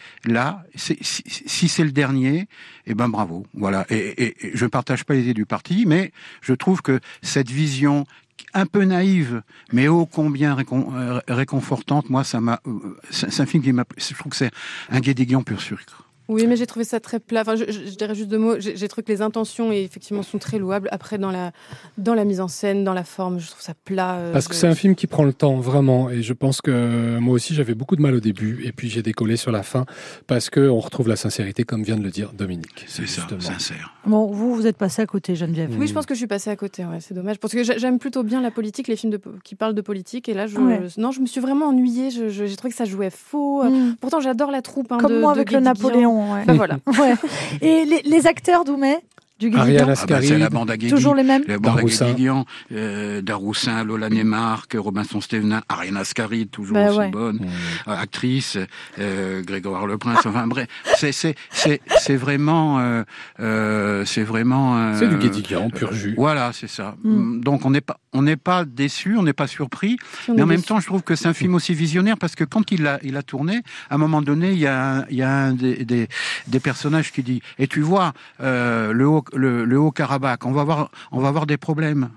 si, si c'est le dernier, eh ben bravo. Voilà. Et, je ne partage pas les idées du parti, mais je trouve que cette vision un peu naïve, mais ô combien euh, réconfortante, moi, ça m'a. euh, C'est un film qui m'a. Je trouve que c'est un guédiguian pur sucre. Oui, mais j'ai trouvé ça très plat. Enfin, je, je- je dirais juste deux mots. J'ai trouvé que les intentions, et effectivement, sont très louables. Après, dans la, dans la mise en scène, dans la forme, je trouve ça plat. euh, Parce que je- c'est un film qui prend le temps, vraiment. Et je pense que moi aussi, j'avais beaucoup de mal au début. Et puis, j'ai décollé sur la fin parce qu'on retrouve la sincérité, comme vient de le dire Dominique. C'est ça, sincère. Bon, vous, vous êtes passé à côté, Geneviève. Oui, je pense que je suis passée à côté. Ouais, c'est dommage. Parce que j'a- j'aime plutôt bien la politique, les films de, qui parlent de politique. Et là, je, Ouais. non, je me suis vraiment ennuyée. J'ai trouvé que ça jouait faux. Mm. Pourtant, j'adore la troupe. hein, Comme de- moi de avec le Guédiguian. Ouais. Bah voilà. Ouais. Et les, les acteurs d'Oumet du Ariane Ah bah, c'est la bande à Guédi. Toujours les mêmes La bande à. Guédiguian, euh, Daroussin, Lola Neymark, Robinson Stevenin, Ariane Ascaride, toujours Bah aussi ouais. bonne, Mmh. euh, actrice, euh, Grégoire Le Prince, enfin bref, c'est c'est c'est c'est vraiment euh, euh, c'est vraiment euh, c'est du Guédiguian, pur jus. Voilà, c'est ça. Mm. Donc on n'est pas on n'est pas déçu, on n'est pas surpris, Si mais en même déçus. temps, je trouve que c'est un film aussi visionnaire parce que quand il a, il a tourné, à un moment donné, il y a, un- il y a un des, des, des personnages qui dit Et tu vois, euh, le haut, le, le haut Karabakh, on va avoir, on va avoir des problèmes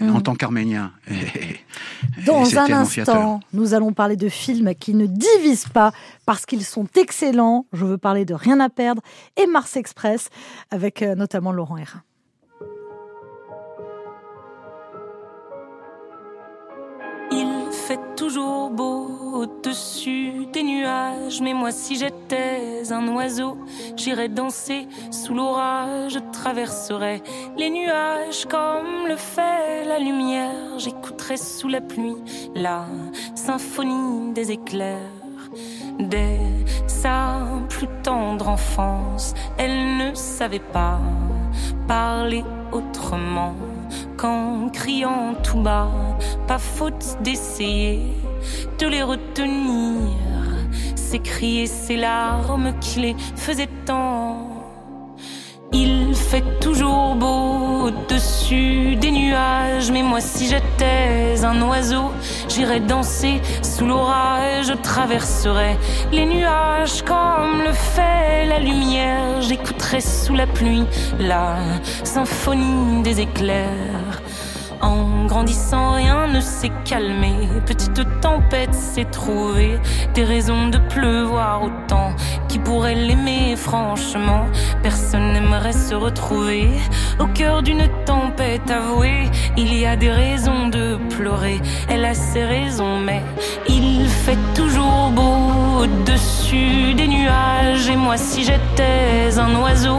en tant qu'Arménien. Et- et Dans un instant, nous allons parler de films qui ne divisent pas parce qu'ils sont excellents. Je veux parler de Rien à perdre et Mars Express avec euh, notamment Laurent Hérin. Fait toujours beau au-dessus des nuages, mais moi si j'étais un oiseau, j'irais danser sous l'orage, je traverserais les nuages comme le fait la lumière, j'écouterais sous la pluie la symphonie des éclairs. Dès sa plus tendre enfance, elle ne savait pas parler autrement qu'en criant tout bas. Pas faute d'essayer de les retenir. Ces cris et ces larmes qui les faisaient tant. Il fait toujours beau au-dessus des nuages, mais moi si j'étais un oiseau, J'irai danser sous l'orage, je traverserai les nuages comme le fait la lumière. J'écouterai sous la pluie la symphonie des éclairs. Grandissant, rien ne s'est calmé. Petite tempête s'est trouvée. Des raisons de pleuvoir autant. Qui pourrait l'aimer, franchement Personne n'aimerait se retrouver au cœur d'une tempête avouée. Il y a des raisons de pleurer. Elle a ses raisons, mais il fait toujours beau au-dessus des nuages. Et moi, si j'étais un oiseau,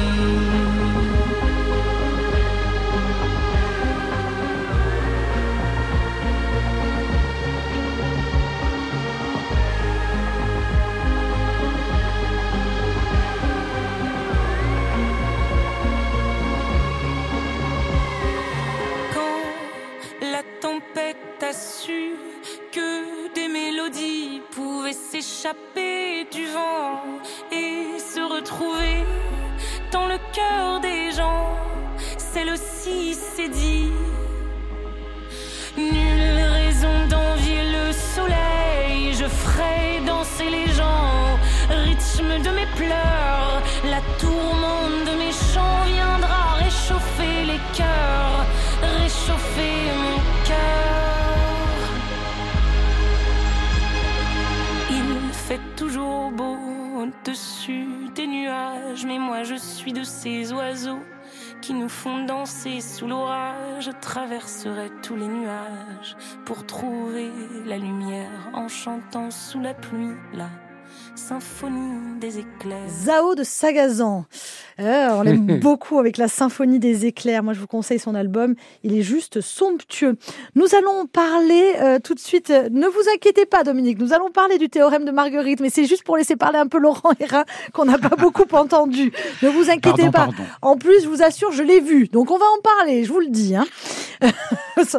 S'échapper du vent et se retrouver dans le cœur des gens, celle aussi s'est dit. Nulle raison d'envier le soleil, je ferai danser les gens, rythme de mes pleurs, la tourmente de mes chants au-dessus des nuages, mais moi je suis de ces oiseaux qui nous font danser sous l'orage. Je traverserai tous les nuages pour trouver la lumière en chantant sous la pluie la symphonie des éclairs. Zao de Sagazan. Euh, on l'aime beaucoup avec la symphonie des éclairs. Moi, je vous conseille son album. Il est juste somptueux. Nous allons parler euh, tout de suite. euh, Ne vous inquiétez pas, Dominique. Nous allons parler du théorème de Marguerite, mais c'est juste pour laisser parler un peu Laurent Hérin qu'on n'a pas beaucoup entendu. Ne vous inquiétez Pardon, pas. pardon. En plus, je vous assure, je l'ai vu. Donc, on va en parler. Je vous le dis, hein.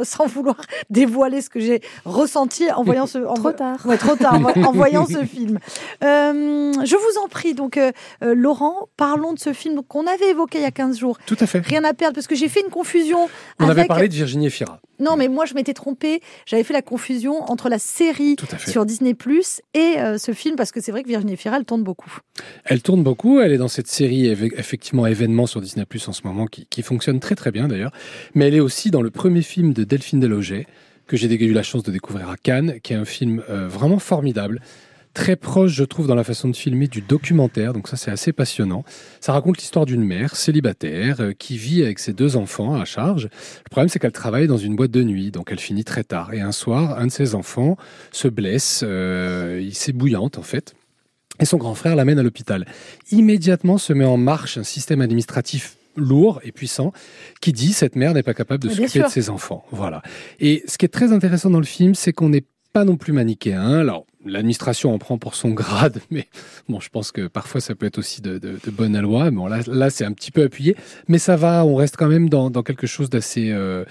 sans vouloir dévoiler ce que j'ai ressenti en voyant ce. en Trop tard. Ouais, trop tard. en- en voyant ce film. Euh, je vous en prie. Donc, euh, euh, Laurent, parlons de ce film qu'on avait évoqué il y a 15 jours. Tout à fait. Rien à perdre, parce que j'ai fait une confusion. On avait avec... parlé de Virginie Efira. Non, mais moi, je m'étais trompée. J'avais fait la confusion entre la série sur Disney Plus et euh, ce film, parce que c'est vrai que Virginie Fira, elle tourne beaucoup. Elle tourne beaucoup, elle est dans cette série effectivement événement sur Disney Plus en ce moment qui, qui fonctionne très très bien d'ailleurs, mais elle est aussi dans le premier film de Delphine Deloget que j'ai eu la chance de découvrir à Cannes, qui est un film euh, vraiment formidable, très proche je trouve dans la façon de filmer du documentaire, donc ça c'est assez passionnant. Ça raconte l'histoire d'une mère célibataire euh, qui vit avec ses deux enfants à charge. Le problème c'est qu'elle travaille dans une boîte de nuit, donc elle finit très tard. Et un soir, un de ses enfants se blesse, euh, il s'est bouillante en fait. Et son grand frère l'amène à l'hôpital. Immédiatement se met en marche un système administratif lourd et puissant qui dit cette mère n'est pas capable de s'occuper de ses enfants. Voilà. Et ce qui est très intéressant dans le film, c'est qu'on n'est pas non plus manichéen. Alors, l'administration en prend pour son grade, mais bon, je pense que parfois ça peut être aussi de, de, de bonne loi. Bon, là, là c'est un petit peu appuyé, mais ça va. On reste quand même dans, dans quelque chose d'assez, euh,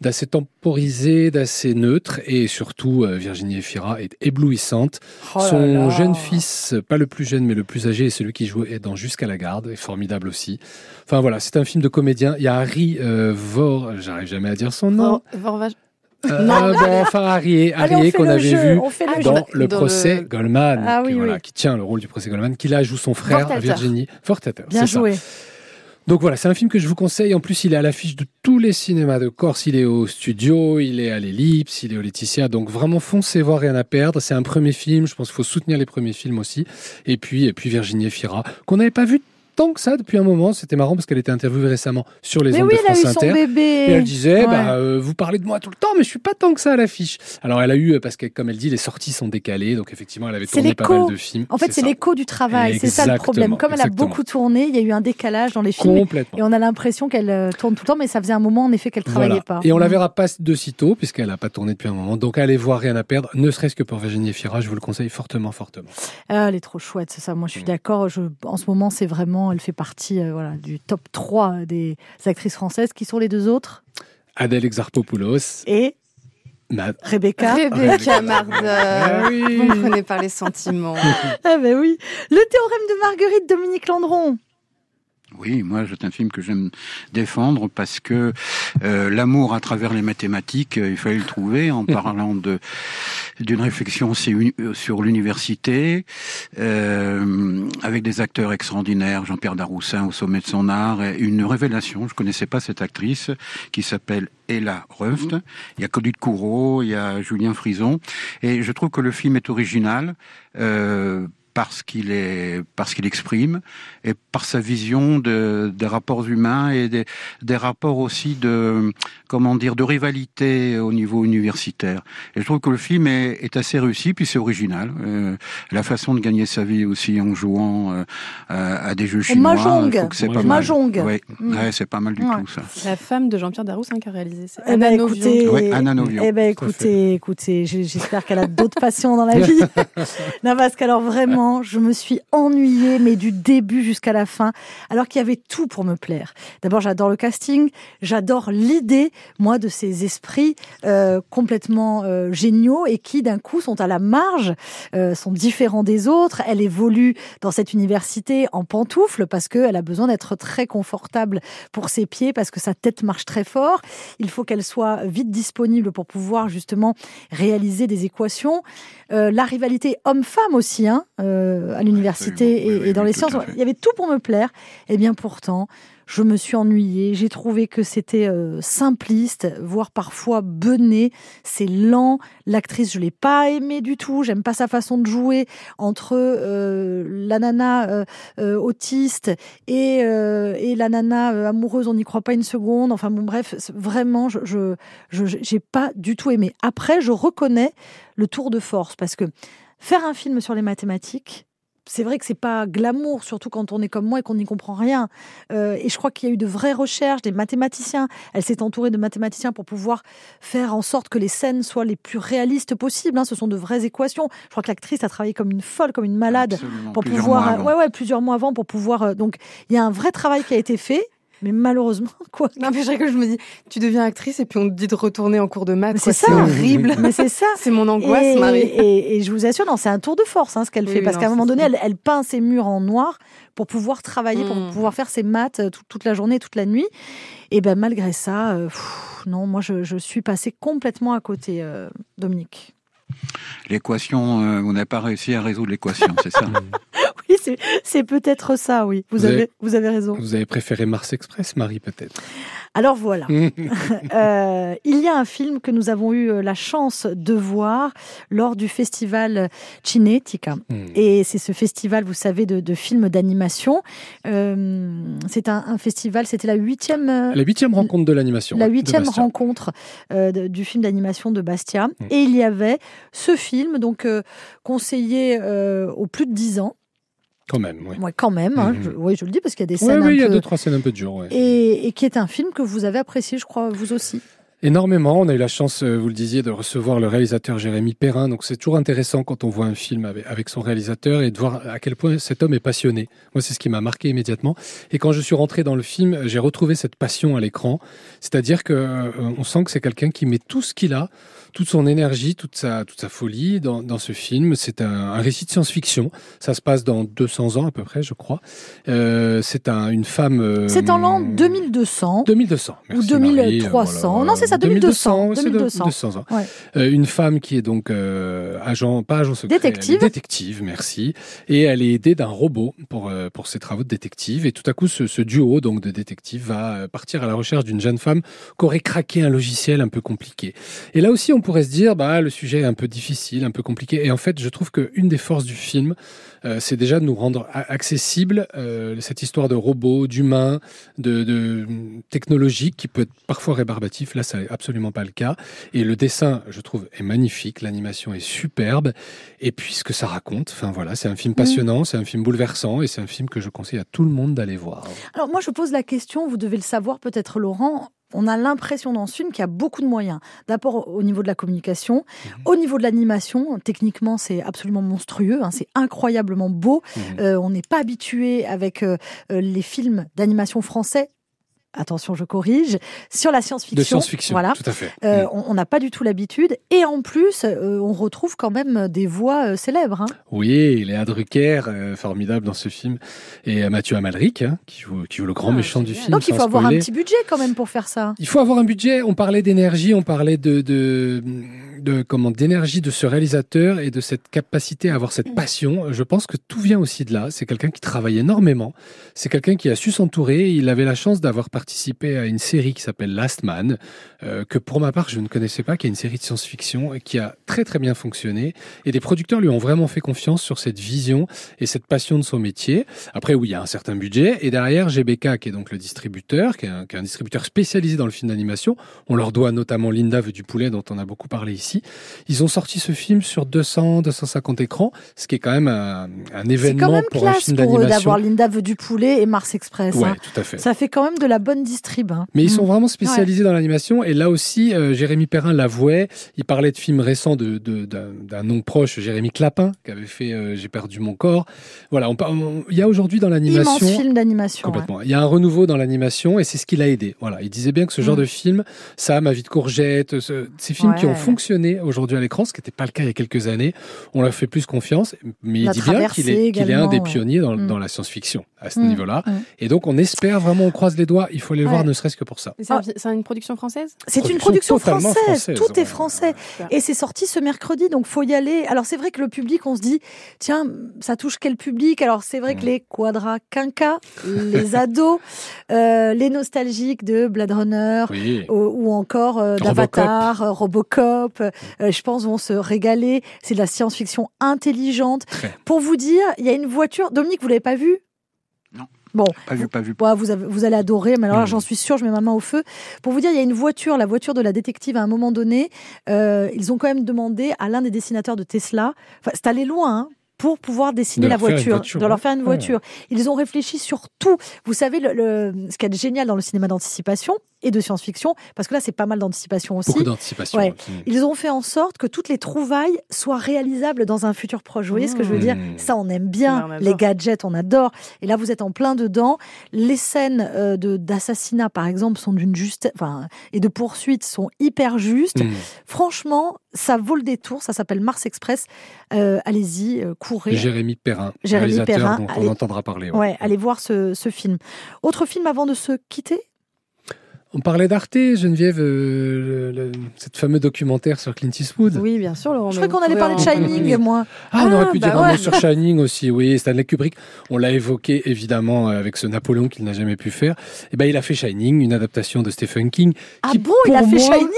d'assez temporisé, d'assez neutre, et surtout euh, Virginie Efira est éblouissante. Oh là Son là. jeune fils, pas le plus jeune mais le plus âgé, est celui qui joue est dans Jusqu'à la garde, est formidable aussi. Enfin voilà, c'est un film de comédien. Il y a Harry euh, Vor, j'arrive jamais à dire son nom. Vor- Vorvage- Euh, bon, enfin Harry, qu'on avait jeu, vu le dans le Dans procès le- Goldman, Ah qui, oui, voilà, oui. qui tient le rôle du procès Goldman, qui là joue son frère Fortater. Virginie Fortater. Bien ça. joué. Donc voilà, c'est un film que je vous conseille. En plus, il est à l'affiche de tous les cinémas de Corse. Il est au studio, il est à l'Ellipse, il est au Laetitia. Donc vraiment, foncez voir, rien à perdre. C'est un premier film. Je pense qu'il faut soutenir les premiers films aussi. Et puis, et puis Virginie Efira, qu'on n'avait pas vu tant que ça depuis un moment. C'était marrant parce qu'elle était interviewée récemment sur les Mais ondes oui, de elle a France son bébé. Et elle disait, Ouais. bah, euh, vous parlez de moi tout le temps, mais je suis pas tant que ça à l'affiche. Alors elle a eu, euh, parce que comme elle dit, les sorties sont décalées, donc effectivement elle avait tourné pas mal de films. En fait, c'est l'écho du travail. C'est ça le problème. Comme elle a beaucoup tourné, il y a eu un décalage dans les films. Complètement. Et on a l'impression qu'elle euh, tourne tout le temps, mais ça faisait un moment en effet qu'elle travaillait Voilà. pas. Et on la Mm. verra pas de sitôt, puisqu'elle n'a pas tourné depuis un moment. Donc allez voir Rien à perdre, ne serait-ce que pour Virginie Efira, je vous le conseille fortement, fortement. Ah, elle est trop chouette, c'est ça. Moi, je suis d'accord. En ce moment, c'est vraiment, elle fait partie, euh, voilà, du top 3 des actrices françaises. Qui sont les deux autres? Adèle Exarchopoulos Et Ma- Rebecca. Rebecca Marder. Ah oui. Vous me prenez par les sentiments. Ah ben oui. Le théorème de Marguerite, Dominique Landron. Oui, moi, c'est un film que j'aime défendre parce que euh, l'amour à travers les mathématiques, euh, il fallait le trouver en parlant de d'une réflexion sur euh, sur l'université, euh, avec des acteurs extraordinaires, Jean-Pierre Daroussin au sommet de son art, et une révélation. Je connaissais pas cette actrice qui s'appelle Ella Ruft. Il y a Colette Courreau, il y a Julien Frison, et je trouve que le film est original. Parce qu'il est parce qu'il exprime et par sa vision de, des rapports humains et des, des rapports aussi de comment dire de rivalité au niveau universitaire. Et je trouve que le film est, est assez réussi puis c'est original. Euh, la façon de gagner sa vie aussi en jouant euh, à des jeux chinois, Mahjong. c'est pas mal. Ouais, Mm. ouais, c'est pas mal du Ouais. tout ça. La femme de Jean-Pierre Daroussin qui a réalisé. C'est Eh Anna ben, Novion. écoutez, Ouais, Anna Novion. eh ben, écoutez, écoutez, j'espère qu'elle a d'autres passions dans la vie. non, parce qu'alors vraiment, je me suis ennuyée, mais du début jusqu'à la fin, alors qu'il y avait tout pour me plaire. D'abord, j'adore le casting, j'adore l'idée, moi, de ces esprits euh, complètement euh, géniaux et qui, d'un coup, sont à la marge, euh, sont différents des autres. Elle évolue dans cette université en pantoufles parce qu'elle a besoin d'être très confortable pour ses pieds parce que sa tête marche très fort. Il faut qu'elle soit vite disponible pour pouvoir justement réaliser des équations. Euh, la rivalité homme-femme aussi hein, euh, à l'université et, Oui, et dans les sciences. Il y avait tout pour me plaire. Et bien pourtant, je me suis ennuyée. J'ai trouvé que c'était euh, simpliste, voire parfois bené. C'est lent. L'actrice, je l'ai pas aimée du tout. J'aime pas sa façon de jouer entre euh, la nana euh, euh, autiste et, euh, et la nana euh, amoureuse. On n'y croit pas une seconde. Enfin bon, bref, vraiment, je je je- j'ai pas du tout aimé. Après, je reconnais le tour de force parce que faire un film sur les mathématiques. C'est vrai que c'est pas glamour, surtout quand on est comme moi et qu'on n'y comprend rien. Euh, et je crois qu'il y a eu de vraies recherches, des mathématiciens. Elle s'est entourée de mathématiciens pour pouvoir faire en sorte que les scènes soient les plus réalistes possibles. hein. Ce sont de vraies équations. Je crois que l'actrice a travaillé comme une folle, comme une malade Absolument, pour plusieurs pouvoir mois avant. ouais ouais plusieurs mois avant pour pouvoir euh, donc il y a un vrai travail qui a été fait mais malheureusement quoi Non, mais je rigole, je me dis, tu deviens actrice et puis on te dit de retourner en cours de maths. C'est ça. horrible. mais c'est ça C'est mon angoisse, et, Marie. et, et je vous assure, non, c'est un tour de force hein, ce qu'elle Oui, fait, parce qu'à un moment donné, elle, elle peint ses murs en noir pour pouvoir travailler, pour pouvoir faire ses maths euh, tout- toute la journée, toute la nuit. Et ben malgré ça, euh, pff, non, moi je, je suis passée complètement à côté, euh, Dominique. L'équation, euh, on n'a pas réussi à résoudre l'équation, c'est ça Oui, c'est- peut-être ça, oui. Vous, Vous avez, avez- vous avez raison. Vous avez préféré Mars Express, Marie, peut-être? Alors voilà. Euh, il y a un film que nous avons eu euh, la chance de voir lors du festival Cinetica. Hmm. Et c'est ce festival, vous savez, de, de films d'animation. Euh, c'est un, un festival, c'était la huitième, La huitième rencontre de l'animation. la huitième rencontre euh, de- du film d'animation de Bastia. Mm. Et il y avait ce film, donc conseillé aux plus de 10 ans. Quand même, oui. Ouais, quand même, hein, Mhm. je, oui, je le dis parce qu'il y a des Oui, scènes oui, il y a deux, trois scènes un peu dures. ouais. Et, et qui est un film que vous avez apprécié, je crois, vous aussi. Énormément. On a eu la chance, euh, vous le disiez, de recevoir le réalisateur Jérémy Perrin. Donc c'est toujours intéressant quand on voit un film avec, avec son réalisateur et de voir à quel point cet homme est passionné. Moi, c'est ce qui m'a marqué immédiatement. Et quand je suis rentré dans le film, j'ai retrouvé cette passion à l'écran. C'est-à-dire que euh, on sent que c'est quelqu'un qui met tout ce qu'il a, toute son énergie, toute sa, toute sa folie dans, dans ce film. C'est un, un récit de science-fiction. Ça se passe dans 200 ans à peu près, je crois. Euh, c'est un, une femme. euh, C'est en l'an 2200. 2200. Ou Merci, 2300. Marie. Euh, Non, c'est ça, 2200, c'est de- 2200. 200 ans. Ouais. Euh, une femme qui est donc euh, agent, pas agent secret. Détective. détective, merci. Et elle est aidée d'un robot pour, pour ses travaux de détective. Et tout à coup, ce, ce duo donc de détectives va partir à la recherche d'une jeune femme qui aurait craqué un logiciel un peu compliqué. Et là aussi, on pourrait se dire, bah, le sujet est un peu difficile, un peu compliqué. Et en fait, je trouve qu'une des forces du film, euh, c'est déjà de nous rendre accessible euh, cette histoire de robots, d'humains, de, de technologique qui peut être parfois rébarbatif. Là, ça n'est absolument pas le cas. Et le dessin, je trouve, est magnifique. L'animation est superbe. Et puis, ce que ça raconte, enfin voilà, c'est un film passionnant, c'est un film bouleversant et c'est un film que je conseille à tout le monde d'aller voir. Alors moi, je pose la question, vous devez le savoir peut-être Laurent, on a l'impression dans ce film qu'il y a beaucoup de moyens. D'abord au niveau de la communication, au niveau de l'animation, techniquement c'est absolument monstrueux, hein, c'est incroyablement beau. Mhm. Euh, on n'est pas habitué avec euh, euh, les films d'animation français attention, je corrige, sur la science-fiction. De science-fiction, Voilà. tout à fait. Euh, Mm. on n'a pas du tout l'habitude. Et en plus, euh, on retrouve quand même des voix euh, célèbres. hein. Oui, Léa Drucker, formidable dans ce film, et Mathieu Amalric, hein, qui, joue, qui joue le grand Ah, méchant du film. Donc il faut avoir un petit budget quand même pour faire ça. Il faut avoir un budget. On parlait d'énergie, on parlait de, de, de comment d'énergie de ce réalisateur et de cette capacité à avoir cette passion. Je pense que tout vient aussi de là. C'est quelqu'un qui travaille énormément. C'est quelqu'un qui a su s'entourer. Il avait la chance d'avoir participé à une série qui s'appelle Last Man, euh, que pour ma part je ne connaissais pas, qui est une série de science-fiction et qui a très très bien fonctionné. Et des producteurs lui ont vraiment fait confiance sur cette vision et cette passion de son métier. Après, oui, il y a un certain budget. Et derrière, GBK, qui est donc le distributeur, qui est un, qui est un distributeur spécialisé dans le film d'animation, on leur doit notamment Linda veut du poulet, dont on a beaucoup parlé ici. Ils ont sorti ce film sur 200, 250 écrans, ce qui est quand même un, un C'est quand événement même pour un film d'animation. d'avoir Linda veut du poulet et Mars Express. Ouais, hein. tout à fait. Ça fait quand même de la bonne distrib. hein. Mais ils Mm. sont vraiment spécialisés dans l'animation. Et là aussi, euh, Jérémy Perrin l'avouait. Il parlait de films récents de, de- d'un, d'un nom proche, Jérémy Clapin, qui avait fait euh, J'ai perdu mon corps. Voilà, on, par- on- il y a aujourd'hui dans Immense l'animation. film d'animation. ouais. Complètement. Il y a un renouveau dans l'animation et c'est ce qui l'a aidé. Voilà, il disait bien que ce genre Mm. de film, ça, Ma vie de courgette, ce- ces films qui ont fonctionné aujourd'hui à l'écran, ce qui n'était pas le cas il y a quelques années, on leur fait plus confiance. Mais il dit bien qu'il est, un des pionniers dans, Mm. dans la science-fiction à ce Mm. niveau-là. Mm. Et donc on espère vraiment, on croise les doigts. Il faut aller le voir, Ouais. ne serait-ce que pour ça. C'est un- c'est une production française? C'est une Production française. française, Tout est français. Et c'est sorti ce mercredi, donc faut y aller. Alors c'est vrai que le public, on se dit, tiens, ça touche quel public? Alors c'est vrai que Mm. les quadras quinquas, les ados, euh, les nostalgiques de Blade Runner, Oui. ou, ou encore euh, Robocop. d'Avatar, euh, Robocop, euh, je pense vont se régaler. C'est de la science-fiction intelligente. Très. Pour vous dire, il y a une voiture. Dominique, vous l'avez pas vue. Bon, Pas vu, pas vu. Vous, avez- vous allez adorer, mais alors Mm. j'en suis sûre, je mets ma main au feu. Pour vous dire, il y a une voiture, la voiture de la détective, à un moment donné, euh, ils ont quand même demandé à l'un des dessinateurs de Tesla, enfin, c'est allé loin, hein, pour pouvoir dessiner De la voiture, voiture, de leur ouais. faire une Ouais. voiture. Ils ont réfléchi sur tout. Vous savez, le, le- ce qui est génial dans le cinéma d'anticipation et de science-fiction, parce que là, c'est pas mal d'anticipation aussi. Beaucoup d'anticipation. Ouais. Ils ont fait en sorte que toutes les trouvailles soient réalisables dans un futur proche. Vous voyez ce que je veux dire Mmh. Ça, on aime bien. Ouais, on adore. les gadgets, on adore. Et là, vous êtes en plein dedans. Les scènes euh, de d'assassinat, par exemple, sont d'une juste, enfin, et de poursuite sont hyper justes. Mm. Franchement, ça vaut le détour. Ça s'appelle Mars Express. Euh, Allez-y, euh, courez. Jérémy Perrin, Jérémy réalisateur Perrin, dont allez- on entendra parler. ouais. Ouais, allez voir ce, ce film. Autre film avant de se quitter? On parlait d'Arte, Geneviève, euh, le- le- cette fameux documentaire sur Clint Eastwood. Oui, bien sûr, Laurent. Je crois qu'on allait parler de Shining, moi. Ah, on Ah, aurait pu bah dire un mot sur Shining aussi, oui, Stanley Kubrick. On l'a évoqué évidemment euh, avec ce Napoléon qu'il n'a jamais pu faire. Et ben, il a fait Shining, une adaptation de Stephen King, Ah Qui, bon, il a pour fait moi, Shining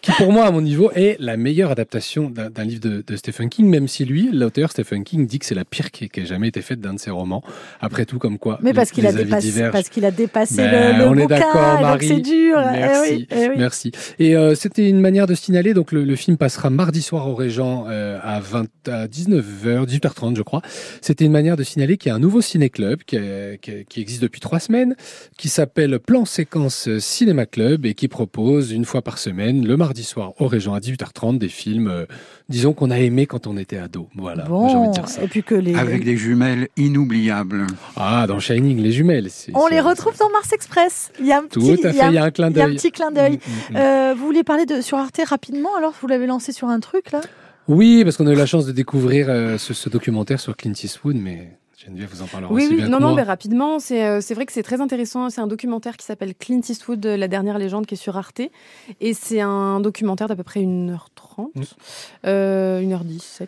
qui pour moi, à mon niveau, est la meilleure adaptation d'un livre de, de Stephen King, même si lui, l'auteur Stephen King, dit que c'est la pire qui, qui ait jamais été faite d'un de ses romans. Après tout, comme quoi, Mais parce qu'il a dépassé, divergent. parce qu'il a dépassé Ben, le, le on est d'accord, Marie. C'est dur. Eh Merci, oui, eh oui. merci. Et euh, c'était une manière de signaler. Donc le, le film passera mardi soir au Régent euh, à 20 à 19h, 18h30, je crois. C'était une manière de signaler qu'il y a un nouveau ciné-club qui, est- qui qui existe depuis trois semaines, qui s'appelle Plan Séquence Cinéma Club et qui propose une fois par semaine, le mardi soir au Régent à 18h30, des films, euh, disons qu'on a aimé quand on était ado. Voilà, j'ai envie de Bon, dire ça. et puis que les, Avec des jumelles inoubliables. Ah, dans Shining, les jumelles. c'est- on les retrouve dans Mars Express. Il y a un Tout petit, à il y a fait, un- il y a un clin il y a un d'œil. petit clin d'œil. Mm, mm, mm. Euh, vous voulez parler de sur Arte rapidement alors Vous l'avez lancé sur un truc là? Oui, parce qu'on a eu la chance de découvrir euh, ce, ce documentaire sur Clint Eastwood, mais Geneviève vous en parlera Oui, aussi oui, bien non, que non, moi. mais rapidement, c'est euh, c'est vrai que c'est très intéressant. C'est un documentaire qui s'appelle Clint Eastwood, la dernière légende, qui est sur Arte. Et c'est un documentaire d'à peu près 1h30, Mm. euh, 1h17,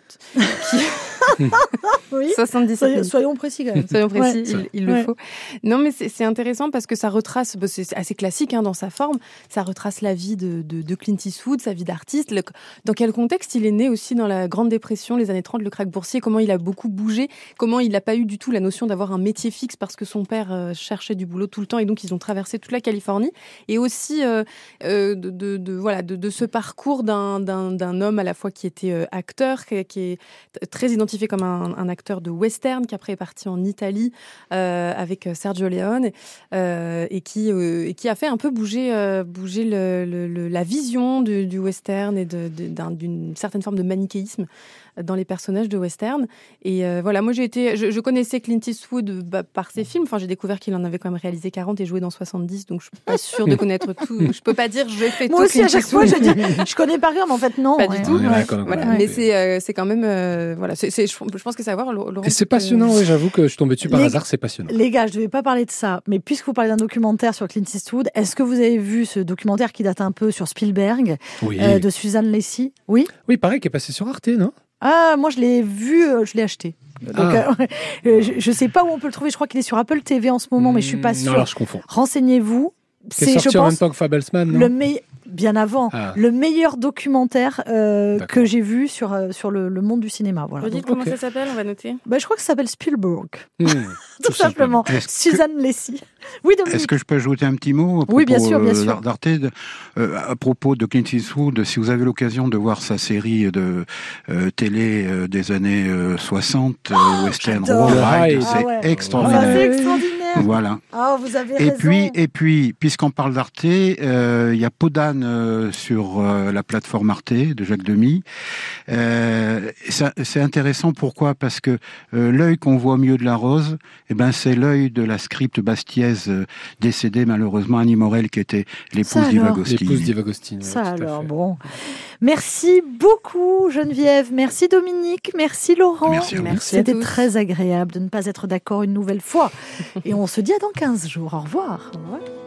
Oui. 77 Soyons, précis quand même. Soyons précis, Ouais. il, il le faut. Non, mais c'est intéressant parce que ça retrace, c'est assez classique hein, dans sa forme, ça retrace la vie de, de, de Clint Eastwood, sa vie d'artiste, le- dans quel contexte il est né aussi dans la Grande Dépression, les années 30, le crack boursier, comment il a beaucoup bougé, comment il n'a pas eu du tout la notion d'avoir un métier fixe parce que son père euh, cherchait du boulot tout le temps et donc ils ont traversé toute la Californie? Et aussi euh, euh, de, de- de- voilà, de, de ce parcours d'un- d'un homme à la fois qui était euh, acteur, qui, est très identifié comme un, acteur de western, qui après est parti en Italie euh, avec euh, Sergio Leone et, qui, a fait un peu bouger, bouger la vision du, western et d'une certaine forme de manichéisme dans les personnages de western. Et euh, voilà, moi j'ai été, je, je connaissais Clint Eastwood bah, par ses films. Enfin, j'ai découvert qu'il en avait quand même réalisé 40 et joué dans 70, donc je suis pas sûre de connaître tout. Je peux pas dire je fais Moi tout aussi, Clint à chaque fois, je dis, je connais par cœur, mais en fait, non. Pas du ouais. tout. Ouais, Ouais. d'accord, Voilà. d'accord. Mais c'est euh, c'est quand même euh, voilà, c'est c'est- je, je pense que ça va voir. Laurent, Et c'est passionnant, oui, j'avoue que je suis tombé dessus par Les- hasard, c'est passionnant. Les gars, je ne devais pas parler de ça, mais puisque vous parlez d'un documentaire sur Clint Eastwood, est-ce que vous avez vu ce documentaire qui date un peu sur Spielberg, Oui, euh, de Suzanne Lacey? Oui? Oui pareil, qui est passé sur Arte, non? Ah, moi je l'ai vu, euh, je l'ai acheté. Donc, Ah. euh, euh, je ne sais pas où on peut le trouver, je crois qu'il est sur Apple TV en ce moment, mais je suis pas Hmm, sûre. Non, alors je confonds. Renseignez-vous. C'est C'est, je sorti en même pense, temps que Fablesman, non le. Bien avant, Ah. le meilleur documentaire euh, que j'ai vu sur, euh, sur le, le monde du cinéma. Voilà. Redites Donc, comment ça s'appelle, on va noter. bah, je crois que ça s'appelle Spielberg, Hmm. tout simplement. Est-ce que- Suzanne Lacey. Oui, Dominique. Est-ce que je peux ajouter un petit mot à Oui, bien propos, sûr, bien euh, sûr. d'Arte, euh, à propos de Clint Eastwood, si vous avez l'occasion de voir sa série de euh, télé euh, des années euh, 60, euh, Western Oh, j'adore. Road Ride, Ah c'est ouais. Extraordinaire. Voilà. Vous avez Et raison. puis, et puis, puisqu'on parle d'Arte, euh, il y a Podane euh, sur euh, la plateforme Arte de Jacques Demy. Euh, c'est intéressant. Pourquoi? Parce que euh, l'œil qu'on voit au milieu de la rose, eh ben, c'est l'œil de la scripte bastiaise euh, décédée malheureusement Annie Morel, qui était l'épouse d'Iva alors. Gostin. L'épouse d'Ivagostine. Ça alors, bon. Merci beaucoup Geneviève, merci Dominique, merci Laurent. Merci. Merci C'était très agréable de ne pas être d'accord une nouvelle fois. Et on se dit à dans 15 jours. Au revoir. Au revoir.